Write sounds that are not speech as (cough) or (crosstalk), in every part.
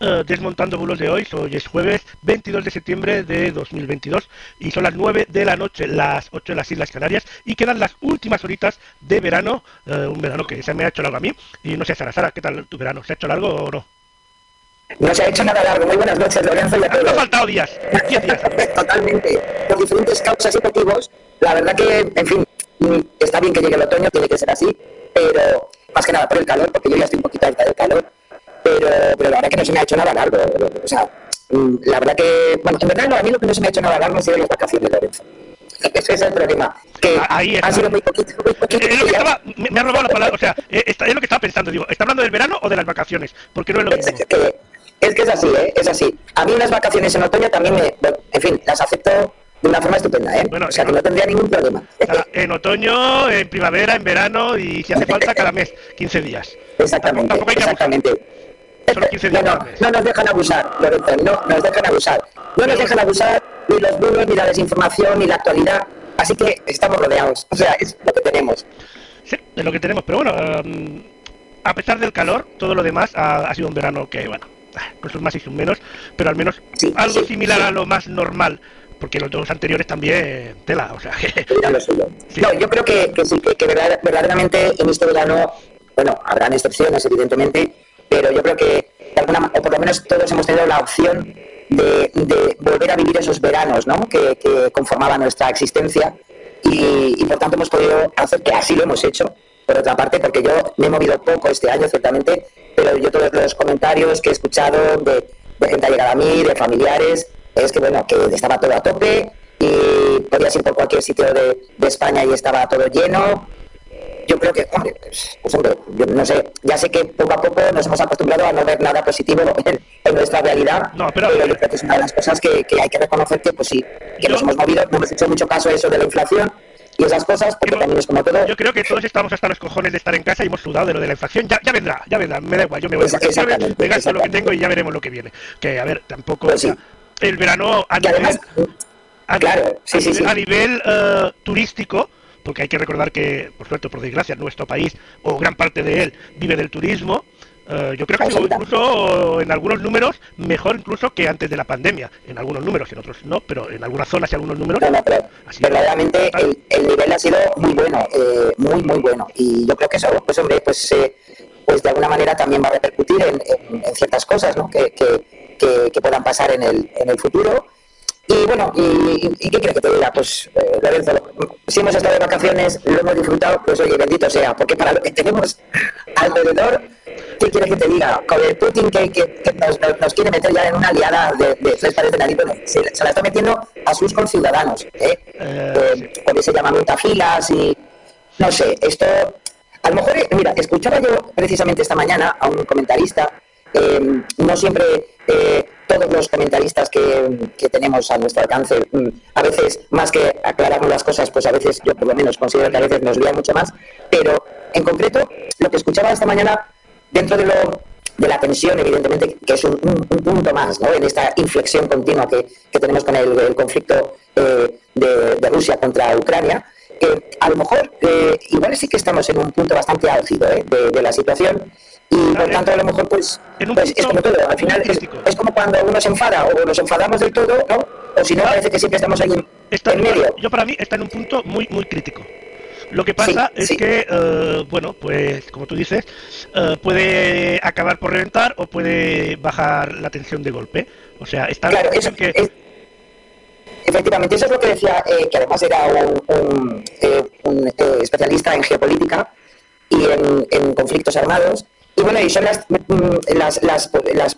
eh, Desmontando Bulos de hoy. Hoy es jueves 22 de septiembre de 2022 y son las 9 de la noche, las 8 de las Islas Canarias y quedan las últimas horitas de verano, eh, un verano que se me ha hecho largo a mí y no sé, Sara, Sara, ¿qué tal tu verano? ¿Se ha hecho largo o no? No se ha hecho nada largo. Muy buenas noches, Lorenzo. Y a todos. ha faltado días. 10 días. (laughs) Totalmente. Por diferentes causas y motivos. La verdad que, en fin, está bien que llegue el otoño, tiene que ser así, pero más que nada por el calor, porque yo ya estoy un poquito alta del calor, pero, pero la verdad que no se me ha hecho nada largo. O sea, mm, la verdad que, bueno, en verdad no, a mí lo que no se me ha hecho nada largo han sido las vacaciones, Lorenzo. (laughs) Ese es el problema. Que ah, Ahí ha sido muy poquito, muy poquito. Es lo que estaba, me, ha robado la palabra, o sea, eh, es, lo que estaba pensando, digo, ¿está hablando del verano o de las vacaciones? Porque no es lo mismo. Es que, es que es así, ¿eh? Es así. A mí unas vacaciones en otoño también me, en fin, las acepto de una forma estupenda, ¿eh? o sea, que no tendría ningún problema. En otoño, en primavera, en verano y si hace falta cada mes, 15 días. (laughs) Exactamente, exactamente. No, nos dejan abusar, Lorenzo, no nos dejan abusar. No nos dejan abusar ni los bulos, ni la desinformación, ni la actualidad. Así que estamos rodeados. O sea, es lo que tenemos. Sí, es lo que tenemos. Pero bueno, um, a pesar del calor, todo lo demás ha, sido un verano que, bueno, con sus más y sus menos, pero al menos algo similar a lo más normal porque los dos anteriores también tela, o sea (laughs) que... No, yo creo que, sí, que, verdaderamente en este verano, bueno, habrán excepciones evidentemente, pero yo creo que de alguna, o por lo menos todos hemos tenido la opción de, volver a vivir esos veranos ¿no? que, conformaban nuestra existencia y, por tanto hemos podido hacer que así lo hemos hecho. Por otra parte, porque yo me he movido poco este año, ciertamente, pero yo todos los comentarios que he escuchado de, de gente allegada a mí, de familiares, es que bueno, que estaba todo a tope y podías ir por cualquier sitio de España y estaba todo lleno yo creo que, hombre, hombre, yo no sé, ya sé que poco a poco nos hemos acostumbrado a no ver nada positivo en, nuestra realidad, no, pero, yo creo que es una de las cosas que, hay que reconocer que, pues sí, que nos hemos movido, no hemos hecho mucho caso a eso de la inflación, y esas cosas, porque también es como todo. Yo creo que todos estamos hasta los cojones de estar en casa y hemos sudado de lo de la inflación. Ya, ya vendrá, ya vendrá, me da igual, yo me voy a me gasto lo que tengo y ya veremos lo que viene. Que, a ver, tampoco. Pues el verano a nivel, además, a, claro, sí, sí, a nivel uh, turístico porque hay que recordar que, por suerte, por desgracia, nuestro país, o gran parte de él, vive del turismo. Eh, yo creo que incluso en algunos números mejor incluso que antes de la pandemia. En algunos números, en otros no, pero en algunas zonas y algunos números. verdaderamente el, nivel ha sido muy bueno, eh, muy, muy bueno. Y yo creo que eso, pues hombre, pues, eh, pues de alguna manera también va a repercutir en, ciertas cosas ¿no? que, que, puedan pasar en el, en el futuro y bueno, ¿y, qué crees que te diga? Pues, eh, Lorenzo, si hemos estado de vacaciones, lo hemos disfrutado, pues oye, bendito sea, porque para lo que tenemos alrededor, ¿qué quieres que te diga? Con el Putin que, que, nos, quiere meter ya en una aliada de, de tres pares de nariz, se, la está metiendo a sus conciudadanos, ¿eh? eh con ese llamamiento a filas y, no sé, esto, a lo mejor, mira, escuchaba yo precisamente esta mañana a un comentarista, eh, no siempre... Eh, todos los comentaristas que, tenemos a nuestro alcance, mm, a veces más que aclararnos las cosas, pues a veces yo por lo menos considero que a veces nos lía mucho más, pero en concreto lo que escuchaba esta mañana dentro de lo de la tensión, evidentemente, que es un, punto más ¿no? en esta inflexión continua que, tenemos con el, conflicto eh, de, Rusia contra Ucrania, que a lo mejor eh, igual sí que estamos en un punto bastante álgido ¿eh? de, la situación y por tanto a lo mejor pues, pues es como todo, al final es, como cuando uno se enfada o nos enfadamos del todo, ¿no? O si no parece que siempre estamos ahí en, medio. Yo para mí está en un punto muy muy crítico. Lo que pasa es que, eh, bueno, pues como tú dices, eh, puede acabar por reventar o puede bajar la tensión de golpe. O sea, está claro, eso, que... efectivamente, eso es lo que decía, eh, que además era un, un, especialista en geopolítica y en, en conflictos armados, y bueno, y son las, mm, las, las, las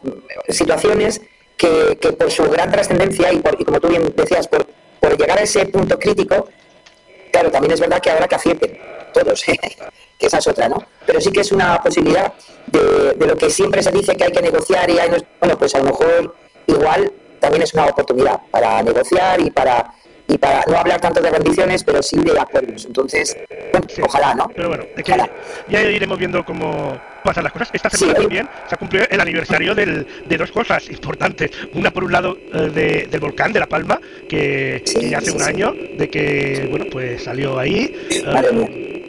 situaciones que, que, por su gran trascendencia y, por, y como tú bien decías, por, por llegar a ese punto crítico, claro, también es verdad que habrá que acierten todos, (laughs) que esa es otra, ¿no? Pero sí que es una posibilidad de, de, lo que siempre se dice que hay que negociar y hay, bueno, pues a lo mejor igual también es una oportunidad para negociar y para y para no hablar tanto de rendiciones, pero sí de acuerdos. Entonces, ojalá, ¿no? Pero bueno, ya iremos viendo cómo pasan las cosas. Esta semana también se ha cumplido el aniversario del, de dos cosas importantes. Una, por un lado, eh, del volcán de La Palma, que, ya hace un año de que, bueno, pues salió ahí. Eh,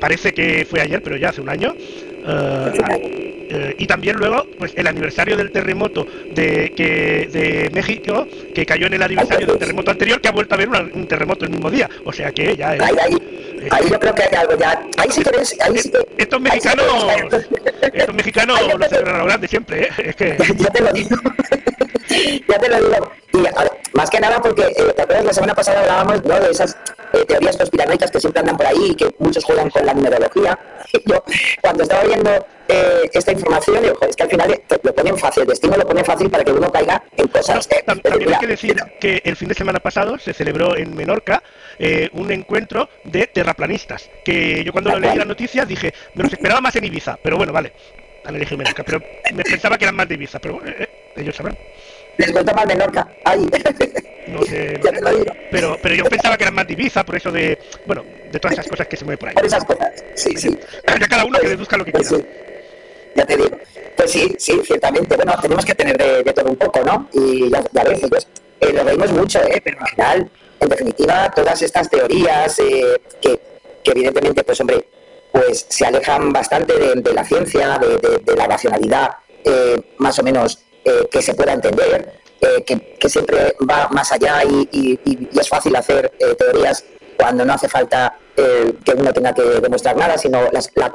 parece que fue ayer, pero ya hace un año. Eh, y también luego pues el aniversario del terremoto de que de México que cayó en el aniversario del terremoto anterior que ha vuelto a haber un, terremoto el mismo día. O sea que ya es, ahí, yo creo que hay algo ya. Ahí sí que ves ahí sí que, estos mexicanos (laughs) estos mexicanos lo celebran a lo grande siempre ¿eh? es que (laughs) ya te lo digo. (laughs) Ya te lo digo. Y más que nada porque eh, te acuerdas la semana pasada hablábamos ¿no? de esas eh, teorías conspiranoicas que siempre andan por ahí y que muchos juegan con la numerología (laughs) yo cuando estaba viendo eh, esta información, es que al final lo ponen fácil, el destino lo pone fácil para que uno caiga en cosas. también hay que decir que el fin de semana pasado se celebró en Menorca eh, un encuentro de terraplanistas, que yo cuando lo leí las noticias dije, me los esperaba más en Ibiza, pero bueno, vale, han elegido Menorca, pero me pensaba que eran más de Ibiza, pero eh, ellos sabrán. Les cuento más Menorca, ahí. No sé, (laughs) pero, pero yo pensaba que eran más de Ibiza, por eso de, bueno, de todas esas cosas que se mueven por ahí. Por esas cosas, sí, sí. cada uno que deduzca lo que pues quiera ya te digo. Pues sí, sí, ciertamente. Bueno, tenemos que tener de, todo un poco, ¿no? Y ya, ya ves, pues, eh, lo veis mucho, ¿eh? Pero al final, en definitiva, todas estas teorías eh, que, evidentemente, pues hombre, pues se alejan bastante de, la ciencia, de, la racionalidad, eh, más o menos que se pueda entender, que, siempre va más allá y, es fácil hacer teorías cuando no hace falta que uno tenga que demostrar nada, sino las, la,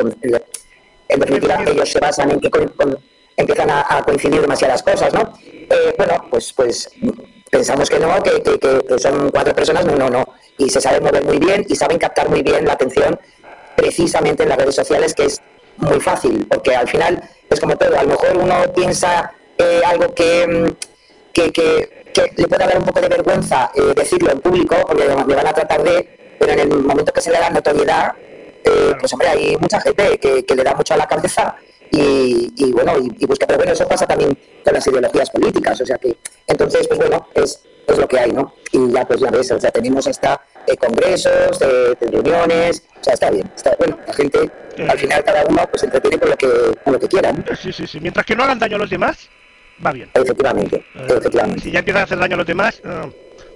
en definitiva ellos se basan en que empiezan a, coincidir demasiadas cosas, ¿no? Eh, bueno, pues, pues pensamos que no, que, que, son cuatro personas, no, no, no. Y se saben mover muy bien y saben captar muy bien la atención precisamente en las redes sociales, que es muy fácil, porque al final es como todo, a lo mejor uno piensa eh, algo que, que, le puede dar un poco de vergüenza eh, decirlo en público, porque le van a tratar de, pero en el momento que se le da notoriedad, eh, pues hombre, hay mucha gente que, le da mucho a la cabeza y, bueno, y, busca, pero bueno, eso pasa también con las ideologías políticas, o sea que, entonces, pues bueno, es, es lo que hay, ¿no? Y ya, pues ya ves, o sea, tenemos hasta eh, congresos, de reuniones, o sea, está bien, está bueno, la gente, al final cada uno pues entretiene con lo que, con lo que quiera, Sí, sí, sí, mientras que no hagan daño a los demás, va bien. Efectivamente, eh, efectivamente. Si ya empiezan a hacer daño a los demás,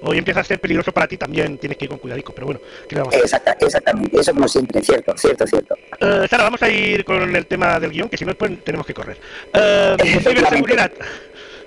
hoy empieza a ser peligroso para ti también, tienes que ir con cuidadico, pero bueno, ¿qué vamos a exactamente, eso como siempre, cierto, cierto, cierto. Uh, Sara, vamos a ir con el tema del guion, que si no, pues tenemos que correr. Uh, ciberseguridad.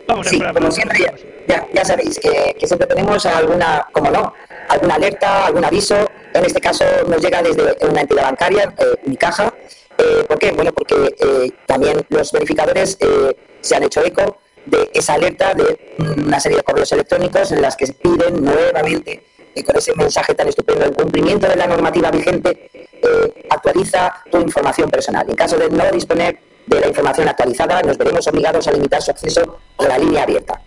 Vamos sí, a como siempre, ya, ya, sabéis que, que, siempre tenemos alguna, como no, alguna alerta, algún aviso. En este caso nos llega desde una entidad bancaria, eh, mi caja. Eh, ¿Por qué? Bueno, porque eh, también los verificadores eh, se han hecho eco de esa alerta de una serie de correos electrónicos en las que piden nuevamente con ese mensaje tan estupendo el cumplimiento de la normativa vigente eh, actualiza tu información personal. En caso de no disponer de la información actualizada, nos veremos obligados a limitar su acceso a la línea abierta.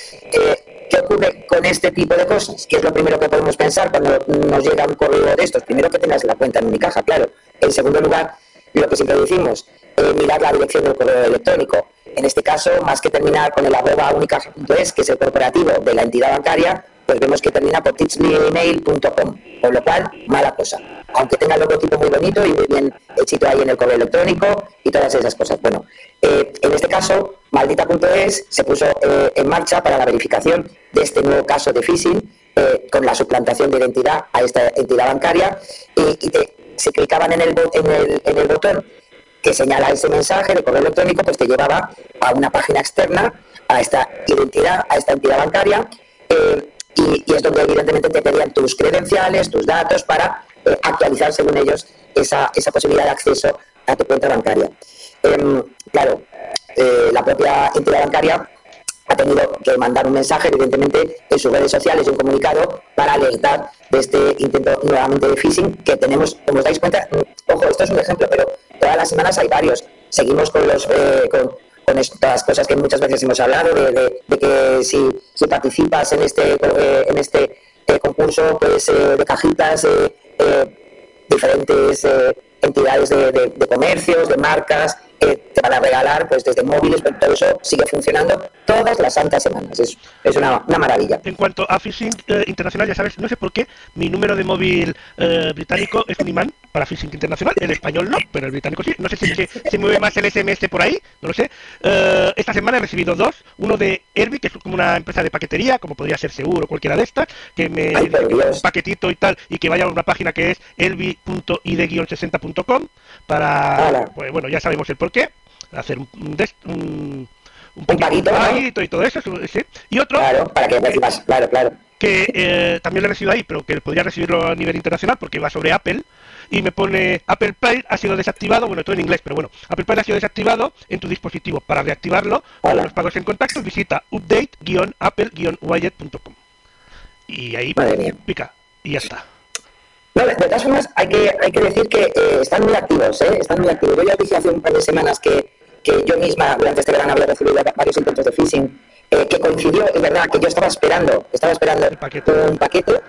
Eh, ¿Qué ocurre con este tipo de cosas? ¿Qué es lo primero que podemos pensar cuando nos llega un correo de estos? Primero que tengas la cuenta en Unicaja, claro. En segundo lugar, lo que siempre decimos, mirar la dirección del correo electrónico. En este caso, más que terminar con el arroba unicaja.es, que es el corporativo de la entidad bancaria, pues vemos que termina por teachmeemail.com, con lo cual, mala cosa. Aunque tenga el logotipo muy bonito y muy bien hechito ahí en el correo electrónico y todas esas cosas. Bueno, eh, en este caso, maldita.es se puso eh, en marcha para la verificación de este nuevo caso de phishing eh, con la suplantación de identidad a esta entidad bancaria y, y se clicaban en el, en el, en el botón señala ese mensaje de correo electrónico, pues te llevaba a una página externa, a esta identidad, a esta entidad bancaria, eh, y, es donde evidentemente te pedían tus credenciales, tus datos, para eh, actualizar según ellos esa, esa, posibilidad de acceso a tu cuenta bancaria. Em, claro, eh, la propia entidad bancaria ha tenido que mandar un mensaje, evidentemente, en sus redes sociales y un comunicado para alertar de este intento nuevamente de phishing que tenemos, como os dais cuenta, ojo, esto es un ejemplo, pero todas las semanas hay varios. Seguimos con los eh, con, estas cosas que muchas veces hemos hablado, de, que si, participas en este, eh, en este eh, concurso pues, de cajitas, diferentes entidades de, comercios, de marcas, eh, te van a regalar pues desde móviles, pero todo eso sigue funcionando todas las santas semanas. Es, una, maravilla. En cuanto a phishing eh, internacional, ya sabes, no sé por qué mi número de móvil eh, británico es un imán para phishing internacional, el español no, pero el británico sí. No sé si se, mueve más el SMS por ahí, no lo sé. Eh, esta semana he recibido dos, uno de Herbie, que es como una empresa de paquetería, como podría ser Seguro o cualquiera de estas, que me Ay, un paquetito y tal, y que vaya a una página que es elvi.id-60.com para, pues bueno, ya sabemos el por qué, hacer un, un, un, paguito y todo eso, sí. Y otro, Claro, para que recibas, claro, claro. que eh, también lo he recibido ahí, pero que podría recibirlo a nivel internacional porque va sobre Apple y me pone Apple Pay ha sido desactivado, bueno, todo en inglés, pero bueno, Apple Pay ha sido desactivado en tu dispositivo. Para reactivarlo, para los pagos en contacto, visita update-apple-widget.com y ahí pica y ya está. No, de todas formas, hay que, hay que decir que eh, están muy activos, ¿eh? Están muy activos. Yo ya dije hace un par de semanas que, que yo misma, durante este verano, había recibido varios intentos de phishing, eh, que coincidió, es verdad, que yo estaba esperando, estaba esperando un paquete,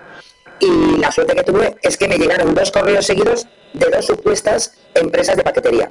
y la suerte que tuve es que me llegaron dos correos seguidos de dos supuestas empresas de paquetería.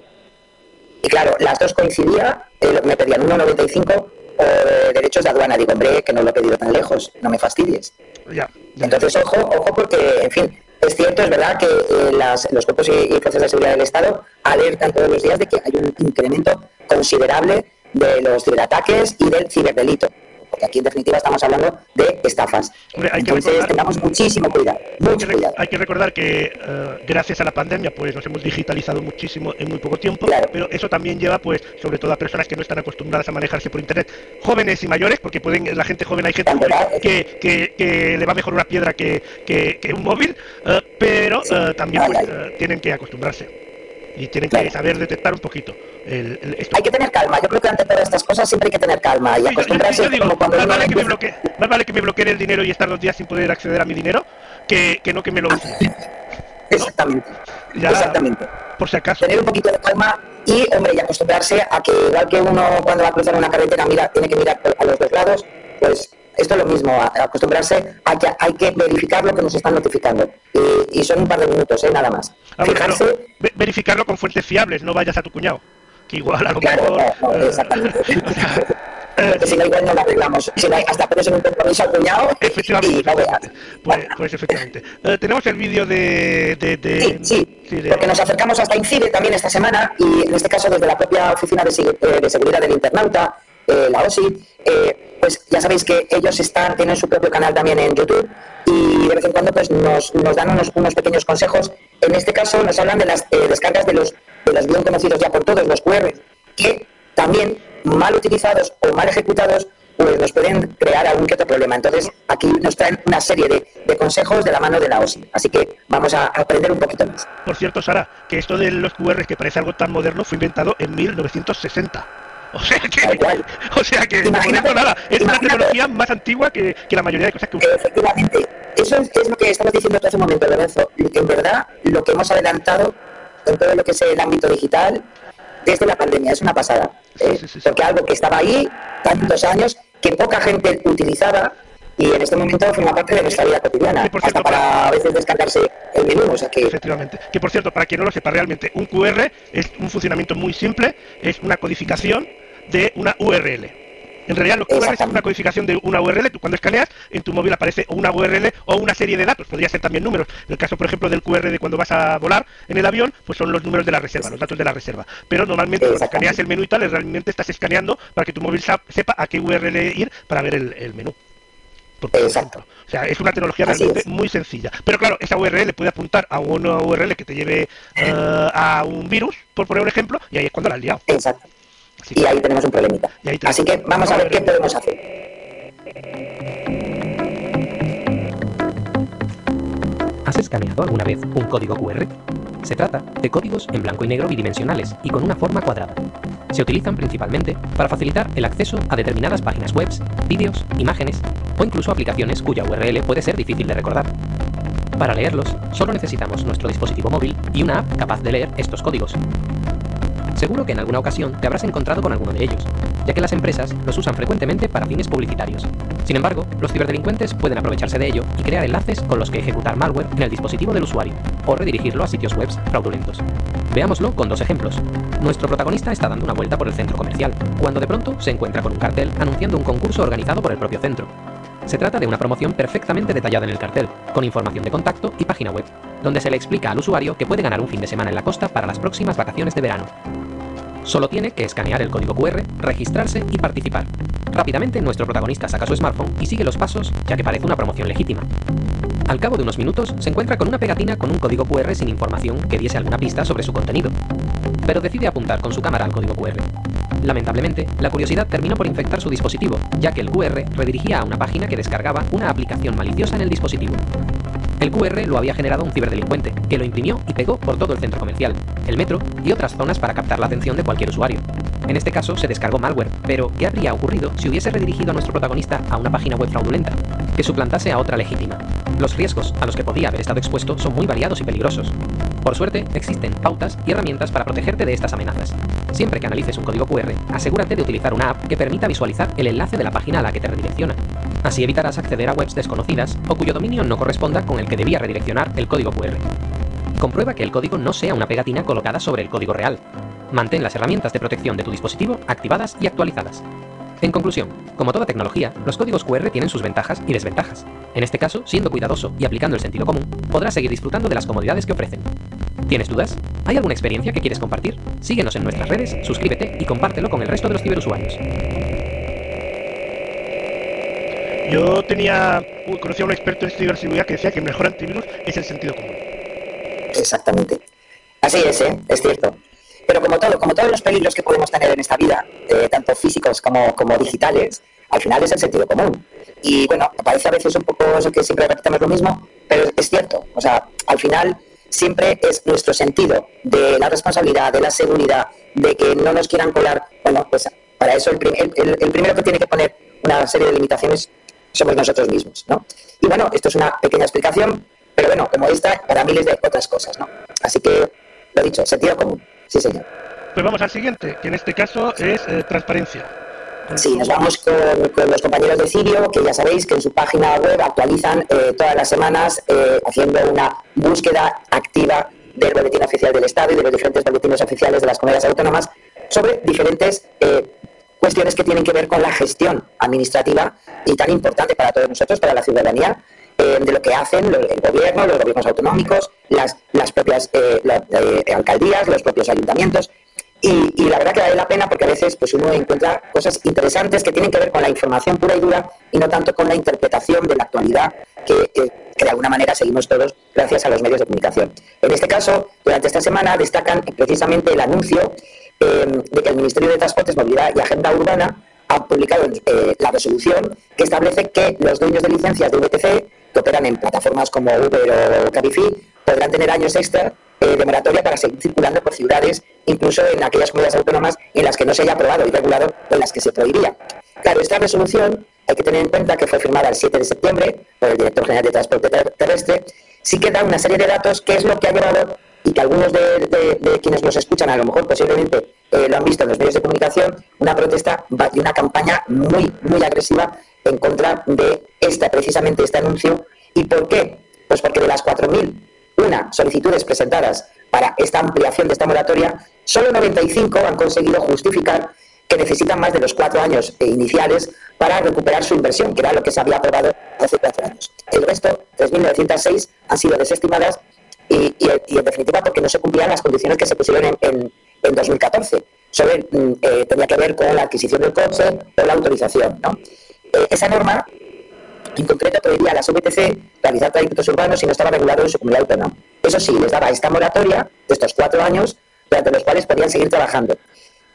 Y claro, las dos coincidían, eh, me pedían 1,95 o de derechos de aduana. Digo, hombre, que no lo he pedido tan lejos, no me fastidies. Ya, ya. Entonces, ojo, ojo, porque, en fin, es cierto, es verdad que eh, las- los cuerpos y, y fuerzas de seguridad del Estado alertan todos los días de que hay un incremento considerable de los ciberataques y del ciberdelito. Porque aquí, en definitiva, estamos hablando de estafas. Hombre, hay que Entonces, recordar- tengamos muchísimo cuidado, Hay que, mucho re- cuidado. hay que recordar que eh, gracias a la pandemia pues nos hemos digitalizado muchísimo en muy poco tiempo, Claro. pero eso también lleva pues sobre todo a personas que no están acostumbradas a manejarse por internet, jóvenes y mayores, porque pueden la gente joven hay gente joven que, que- que le va mejor una piedra que, que- que un móvil, eh, pero eh, también pues, tienen que acostumbrarse y tienen Claro. que saber detectar un poquito el, el- esto. Hay que tener calma. Yo creo que ante todas estas cosas siempre hay que tener calma y Sí, yo- yo- acostumbrarse yo digo, como cuando más vale, que me bloquee- más vale que me bloqueen el dinero y estar dos días sin poder acceder a mi dinero que, que no que me lo usen. (laughs) Exactamente. Ya, Exactamente. por si acaso. tener un poquito de calma y, hombre, y acostumbrarse a que igual que uno cuando va a cruzar una carretera mira, tiene que mirar a los dos lados, pues esto es lo mismo, acostumbrarse a que hay que verificar lo que nos están notificando. Y, y son un par de minutos, ¿eh? nada más. Ah, claro, Fijarse, ve- verificarlo con fuentes fiables, no vayas a tu cuñado. Que igual a lo claro, mejor. no, no, eh, exactamente. (laughs) Porque si no, igual no lo arreglamos. Si no, hasta pones un compromiso al cuñado efectivamente, y no veas. efectivamente. Pues, pues efectivamente. Eh, tenemos el vídeo de. de, de- Sí, sí, sí, de- porque nos acercamos hasta INCIBE también esta semana y en este caso desde la propia Oficina eh, de Seguridad del Internauta, eh, la OSI, eh, pues ya sabéis que ellos están, tienen su propio canal también en YouTube y de vez en cuando pues nos, nos dan unos, unos pequeños consejos. En este caso nos hablan de las eh, descargas de los, de los bien conocidos ya por todos, los QR, que también mal utilizados o mal ejecutados pues nos pueden crear algún que otro problema. Entonces, aquí nos traen una serie de, de consejos de la mano de la OSI. Así que vamos a aprender un poquito más. Por cierto, Sara, que esto de los QR que parece algo tan moderno fue inventado en 1960. O sea que, o sea que, no nada. Es una tecnología más antigua que, que la mayoría de cosas que usamos. Efectivamente, eso es, es lo que estabas diciendo hace un momento, Lorenzo. En verdad, lo que hemos adelantado en todo lo que es el ámbito digital desde la pandemia es una pasada. Eh, sí, sí, sí. Porque algo que estaba ahí tantos años, que poca gente utilizaba y en este momento forma parte de nuestra vida cotidiana, por hasta cierto, para a veces descargarse el menú. O sea que Efectivamente. Que por cierto, para quien no lo sepa realmente, un QR es un funcionamiento muy simple, es una codificación de una URL. En realidad, los QR es una codificación de una URL. Tú cuando escaneas, en tu móvil aparece una URL o una serie de datos. Podría ser también números. En el caso, por ejemplo, del QR de cuando vas a volar en el avión, pues son los números de la reserva, los datos de la reserva. Pero normalmente cuando escaneas el menú y tal, realmente estás escaneando para que tu móvil sepa a qué URL ir para ver el, el menú. Por Exacto. ejemplo. O sea, es una tecnología realmente es. muy sencilla. Pero claro, esa URL puede apuntar a una URL que te lleve eh, a un virus, por poner un ejemplo, y ahí es cuando la has liado. exacto. Así Y que, ahí tenemos un problemita. Y ahí tenemos- Así que vamos a ver qué podemos hacer. ¿Has escaneado alguna vez un código QR? Se trata de códigos en blanco y negro bidimensionales y con una forma cuadrada. Se utilizan principalmente para facilitar el acceso a determinadas páginas web, vídeos, imágenes o incluso aplicaciones cuya URL puede ser difícil de recordar. Para leerlos, solo necesitamos nuestro dispositivo móvil y una app capaz de leer estos códigos. Seguro que en alguna ocasión te habrás encontrado con alguno de ellos, ya que las empresas los usan frecuentemente para fines publicitarios. Sin embargo, los ciberdelincuentes pueden aprovecharse de ello y crear enlaces con los que ejecutar malware en el dispositivo del usuario, o redirigirlo a sitios web fraudulentos. Veámoslo con dos ejemplos. Nuestro protagonista está dando una vuelta por el centro comercial, cuando de pronto se encuentra con un cartel anunciando un concurso organizado por el propio centro. Se trata de una promoción perfectamente detallada en el cartel, con información de contacto y página web, donde se le explica al usuario que puede ganar un fin de semana en la costa para las próximas vacaciones de verano. Solo tiene que escanear el código QR, registrarse y participar. Rápidamente nuestro protagonista saca su smartphone y sigue los pasos, ya que parece una promoción legítima. Al cabo de unos minutos, se encuentra con una pegatina con un código QR sin información que diese alguna pista sobre su contenido. Pero decide apuntar con su cámara al código QR. Lamentablemente, la curiosidad terminó por infectar su dispositivo, ya que el QR redirigía a una página que descargaba una aplicación maliciosa en el dispositivo. El QR lo había generado un ciberdelincuente, que lo imprimió y pegó por todo el centro comercial, el metro y otras zonas para captar la atención de cualquier usuario. En este caso se descargó malware, pero ¿qué habría ocurrido si hubiese redirigido a nuestro protagonista a una página web fraudulenta, que suplantase a otra legítima? Los riesgos a los que podía haber estado expuesto son muy variados y peligrosos. Por suerte, existen pautas y herramientas para protegerte de estas amenazas. Siempre que analices un código QR, asegúrate de utilizar una app que permita visualizar el enlace de la página a la que te redirecciona. Así evitarás acceder a webs desconocidas o cuyo dominio no corresponda con el que debía redireccionar el código QR. Comprueba que el código no sea una pegatina colocada sobre el código real. Mantén las herramientas de protección de tu dispositivo activadas y actualizadas. En conclusión, como toda tecnología, los códigos QR tienen sus ventajas y desventajas. En este caso, siendo cuidadoso y aplicando el sentido común, podrás seguir disfrutando de las comodidades que ofrecen. ¿Tienes dudas? ¿Hay alguna experiencia que quieres compartir? Síguenos en nuestras redes, suscríbete y compártelo con el resto de los ciberusuarios. Yo tenía, conocía a un experto en ciberseguridad que decía que el mejor antivirus es el sentido común. Exactamente. Así es, ¿eh? es cierto. Pero como todo, como todos los peligros que podemos tener en esta vida, eh, tanto físicos como, como digitales, al final es el sentido común. Y bueno, parece a veces un poco eso que siempre repetamos lo mismo, pero es cierto. O sea, al final siempre es nuestro sentido de la responsabilidad, de la seguridad, de que no nos quieran colar. Bueno, pues para eso el, el primero que tiene que poner una serie de limitaciones somos nosotros mismos, ¿no? Y bueno, esto es una pequeña explicación, pero bueno, como esta, para miles de otras cosas, ¿no? Así que, lo dicho, sentido común. Sí, señor. Pues vamos al siguiente, que en este caso es eh, transparencia. Sí, nos vamos con, los compañeros de Cirio, que ya sabéis que en su página web actualizan eh, todas las semanas eh, haciendo una búsqueda activa del boletín oficial del Estado y de los diferentes boletines oficiales de las comunidades autónomas sobre diferentes cuestiones que tienen que ver con la gestión administrativa y tan importante para todos nosotros, para la ciudadanía, de lo que hacen el gobierno, los gobiernos autonómicos, las, las propias eh, eh, alcaldías, los propios ayuntamientos. Y, la verdad que vale la pena porque a veces pues uno encuentra cosas interesantes que tienen que ver con la información pura y dura y no tanto con la interpretación de la actualidad que, de alguna manera seguimos todos gracias a los medios de comunicación. En este caso, durante esta semana destacan precisamente el anuncio eh, de que el Ministerio de Transportes, Movilidad y Agenda Urbana ha publicado la resolución que establece que los dueños de licencias de VTC operan en plataformas como Uber o Cabify podrán tener años extra eh, de moratoria para seguir circulando por ciudades, incluso en aquellas comunidades autónomas en las que no se haya aprobado y regulado o en las que se prohibía. Claro, esta resolución hay que tener en cuenta que fue firmada el 7 de septiembre por el Director General de Transporte Terrestre, sí que da una serie de datos que es lo que ha llevado y que algunos de, quienes nos escuchan a lo mejor posiblemente eh, lo han visto en los medios de comunicación, una protesta y una campaña muy, muy agresiva en contra de esta, precisamente este anuncio. ¿Y por qué? Pues porque de las 4.001 solicitudes presentadas para esta ampliación de esta moratoria, solo 95 han conseguido justificar que necesitan más de los cuatro años iniciales para recuperar su inversión, que era lo que se había aprobado hace cuatro años. El resto, 3.906, han sido desestimadas y, en definitiva porque no se cumplían las condiciones que se pusieron en, en, 2014. Solo mm, eh, tenía que ver con la adquisición del coche o la autorización. ¿no? Eh, esa norma, en concreto, prohibía a las VTC realizar trayectos urbanos si no estaba regulado en su comunidad autónoma. Eso sí, les daba esta moratoria de estos cuatro años, durante los cuales podían seguir trabajando.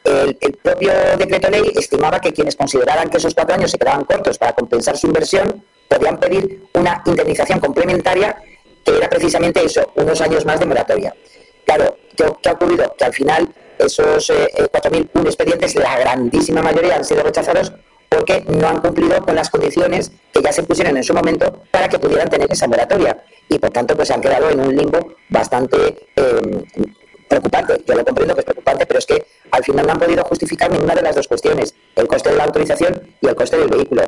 El, propio decreto ley estimaba que quienes consideraran que esos cuatro años se quedaban cortos para compensar su inversión, podían pedir una indemnización complementaria que era precisamente eso, unos años más de moratoria. Claro, ¿qué, ha ocurrido? Que al final esos eh, 4.001 eh, expedientes, la grandísima mayoría han sido rechazados porque no han cumplido con las condiciones que ya se pusieron en su momento para que pudieran tener esa moratoria y por tanto pues han quedado en un limbo bastante eh, preocupante. Yo lo comprendo que es preocupante, pero es que al final no han podido justificar ninguna de las dos cuestiones, el coste de la autorización y el coste del vehículo.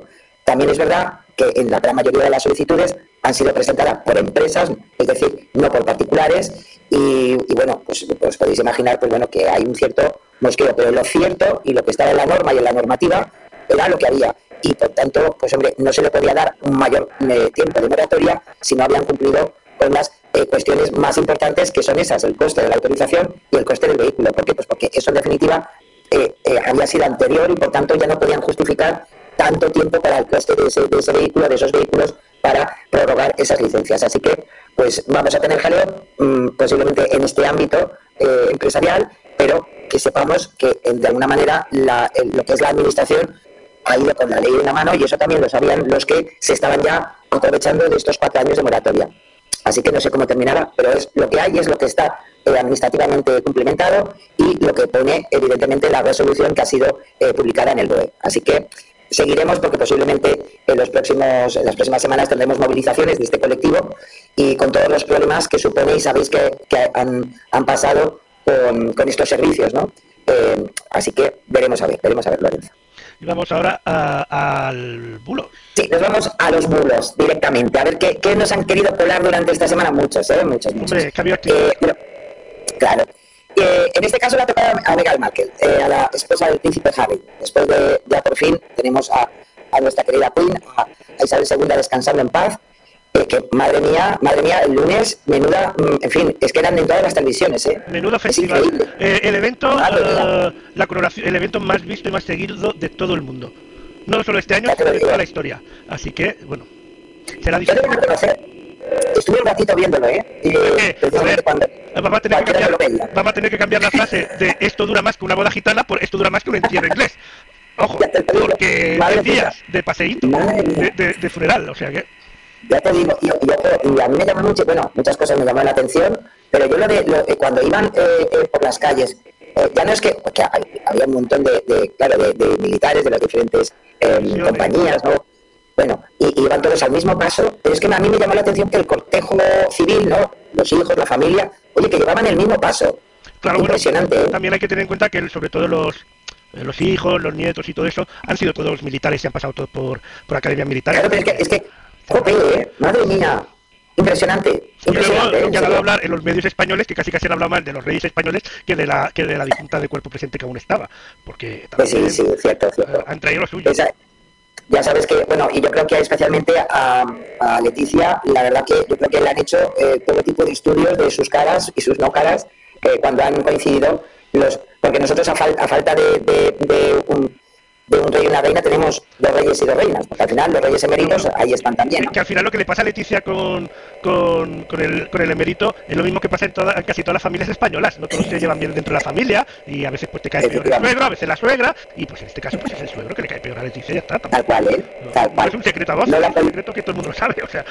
También es verdad que en la gran mayoría de las solicitudes han sido presentadas por empresas, es decir, no por particulares, y, bueno, pues, pues, podéis imaginar pues bueno, que hay un cierto mosqueo, pero lo cierto y lo que estaba en la norma y en la normativa era lo que había y por tanto, pues hombre, no se le podía dar un mayor eh, tiempo de moratoria si no habían cumplido con las eh, cuestiones más importantes que son esas, el coste de la autorización y el coste del vehículo. ¿Por qué? Pues porque eso en definitiva eh, había sido anterior y por tanto ya no podían justificar tanto tiempo para el coste de ese, de ese vehículo, de esos vehículos, para prorrogar esas licencias. Así que, pues vamos a tener jaleo mm, posiblemente en este ámbito eh, empresarial, pero que sepamos que de alguna manera lo que es la administración ha ido con la ley en la mano y eso también lo sabían los que se estaban ya aprovechando de estos cuatro años de moratoria. Así que no sé cómo terminará, pero es lo que hay es lo que está eh, administrativamente cumplimentado y lo que pone evidentemente la resolución que ha sido eh, publicada en el BOE. Así que seguiremos porque posiblemente en, los próximos, en las próximas semanas tendremos movilizaciones de este colectivo y con todos los problemas que supone y sabéis que, han, pasado con, estos servicios, ¿no? Eh, así que veremos a ver, veremos a ver, Lorenzo. Y vamos ahora al bulo. Sí, nos vamos a los bulos directamente. A ver qué, nos han querido colar durante esta semana. Muchos, ¿eh? Muchos, muchos. Eh, claro. Eh, en este caso le ha tocado a Meghan Markle, eh, a la esposa del príncipe Harry. Después de, ya por fin, tenemos a, nuestra querida Queen, a, Isabel II descansando en paz. Eh, que madre mía, madre mía, el lunes, menuda, mm, en fin, es que eran en todas las televisiones, ¿eh? Menudo festival. el evento, la coronación, el evento más visto y más seguido de todo el mundo. No solo este año, sino de toda la historia. Así que, bueno, será difícil. Estuve un ratito viéndolo, ¿eh? vamos, a tener que cambiar, vamos a tener que cambiar la frase de esto dura más que una boda gitana por esto dura más que un entierro inglés. Ojo, porque hay días de paseíto, de, de, funeral, o sea que... Ya te digo, y, y, a mí me llama mucho, bueno, muchas cosas me llaman la atención, pero yo lo de, eh, cuando iban eh, eh, por las calles, ya no es que, porque había un montón de, claro, de, militares de las diferentes compañías, ¿no? Bueno, y, y, van todos al mismo paso, pero es que a mí me llamó la atención que el cortejo civil, ¿no? Los hijos, la familia, oye, que llevaban el mismo paso. Claro, Impresionante. Bueno, ¿eh? también hay que tener en cuenta que sobre todo los los hijos, los nietos y todo eso han sido todos militares y han pasado todos por, por academias militares. Claro, pero es que, es que, ¿eh? madre mía, impresionante. impresionante ya ¿eh? hablar en los medios españoles, que casi casi han hablado más de los reyes españoles que de la que de la difunta de cuerpo presente que aún estaba, porque pues sí, sí, cierto, cierto. han traído lo suyo ya sabes que, bueno, y yo creo que especialmente a, Leticia, la verdad que yo creo que le han hecho eh, todo tipo de estudios de sus caras y sus no caras eh, cuando han coincidido los, porque nosotros a, a falta de, de un de un rey y una reina tenemos dos reyes y dos reinas, porque al final los reyes eméritos ahí están también. Que al final lo que le pasa a Leticia con, con, con, el, con el emérito es lo mismo que pasa en, toda, casi todas las familias españolas, no todos se llevan bien dentro de la familia y a veces pues te cae peor el suegro, a veces la suegra y pues en este caso pues es el suegro que le cae peor a Leticia y ya está. Tal cual, ¿eh? Tal cual. No es un secreto a vos, no es un secreto que todo el mundo lo sabe, o sea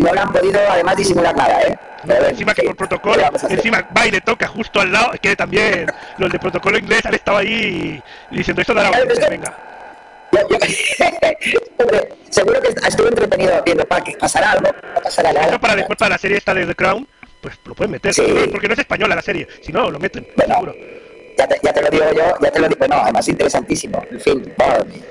no le han podido además disimular nada, ¿eh? encima que por protocolo, encima va y le toca justo al lado, que también los de protocolo inglés han estado ahí diciendo esto dará venga. (laughs) (laughs) Hombre, seguro que estuve entretenido viendo para que pasará algo, no pasará nada. para después para la serie esta de The Crown, pues lo pueden meter, porque no es española la serie, si no, lo meten, seguro. Ya te, ya te, lo digo yo, ya te lo digo, no, además interesantísimo, en fin,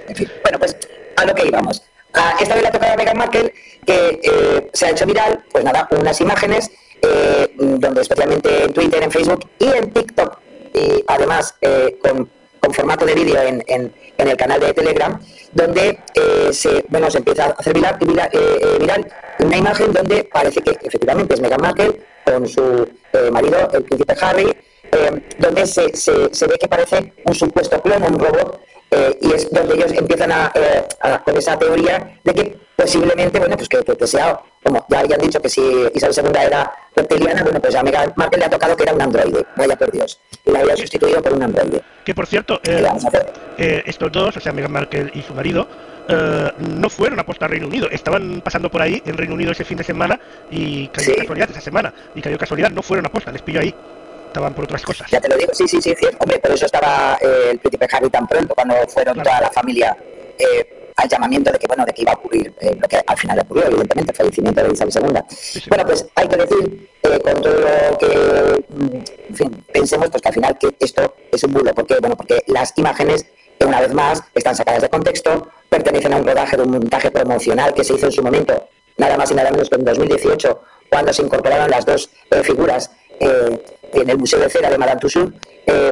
en fin. Bueno, pues a lo que íbamos. Ah, esta vez le ha tocado a Meghan Markle que eh, se ha hecho viral, pues nada, unas imágenes eh, donde especialmente en Twitter, en Facebook y en TikTok, y además eh, con con formato de vídeo en, en, el canal de Telegram, donde eh, se, bueno, se empieza a hacer viral, viral, eh, eh, viral, una imagen donde parece que efectivamente es Meghan Markle con su marido, el príncipe Harry, donde se, se, se, ve que parece un supuesto clon, un robot, y es donde ellos empiezan a, con esa teoría de que posiblemente, bueno, pues que, que, sea, como ya habían dicho que si Isabel II era reptiliana, bueno, pues a Meghan Markle le ha tocado que era un androide, vaya por Dios, y la había sustituido por un androide. Que por cierto, eh, eh, estos dos, o sea, Meghan Markle y su marido, eh, no fueron a posta Reino Unido, estaban pasando por ahí en Reino Unido ese fin de semana y cayó casualidad esa semana, y cayó casualidad, no fueron a posta, les pilló ahí estaban por otras cosas. Ya te lo digo, sí, sí, sí, sí. hombre, por eso estaba el príncipe Harry tan pronto, cuando fueron toda la familia al llamamiento de que, bueno, de que iba a ocurrir eh, lo que al final ocurrió, evidentemente, el fallecimiento de Isabel II. Bueno, pues hay que decir, eh, con todo lo que, mm, en fin, pensemos pues que al final que esto es un bulo. ¿Por qué? Bueno, porque las imágenes, una vez más, están sacadas de contexto, pertenecen a un rodaje de un montaje promocional que se hizo en su momento, nada más y nada menos que en 2018, cuando se incorporaron las dos figuras en el Museo de Cera de Madame Tussauds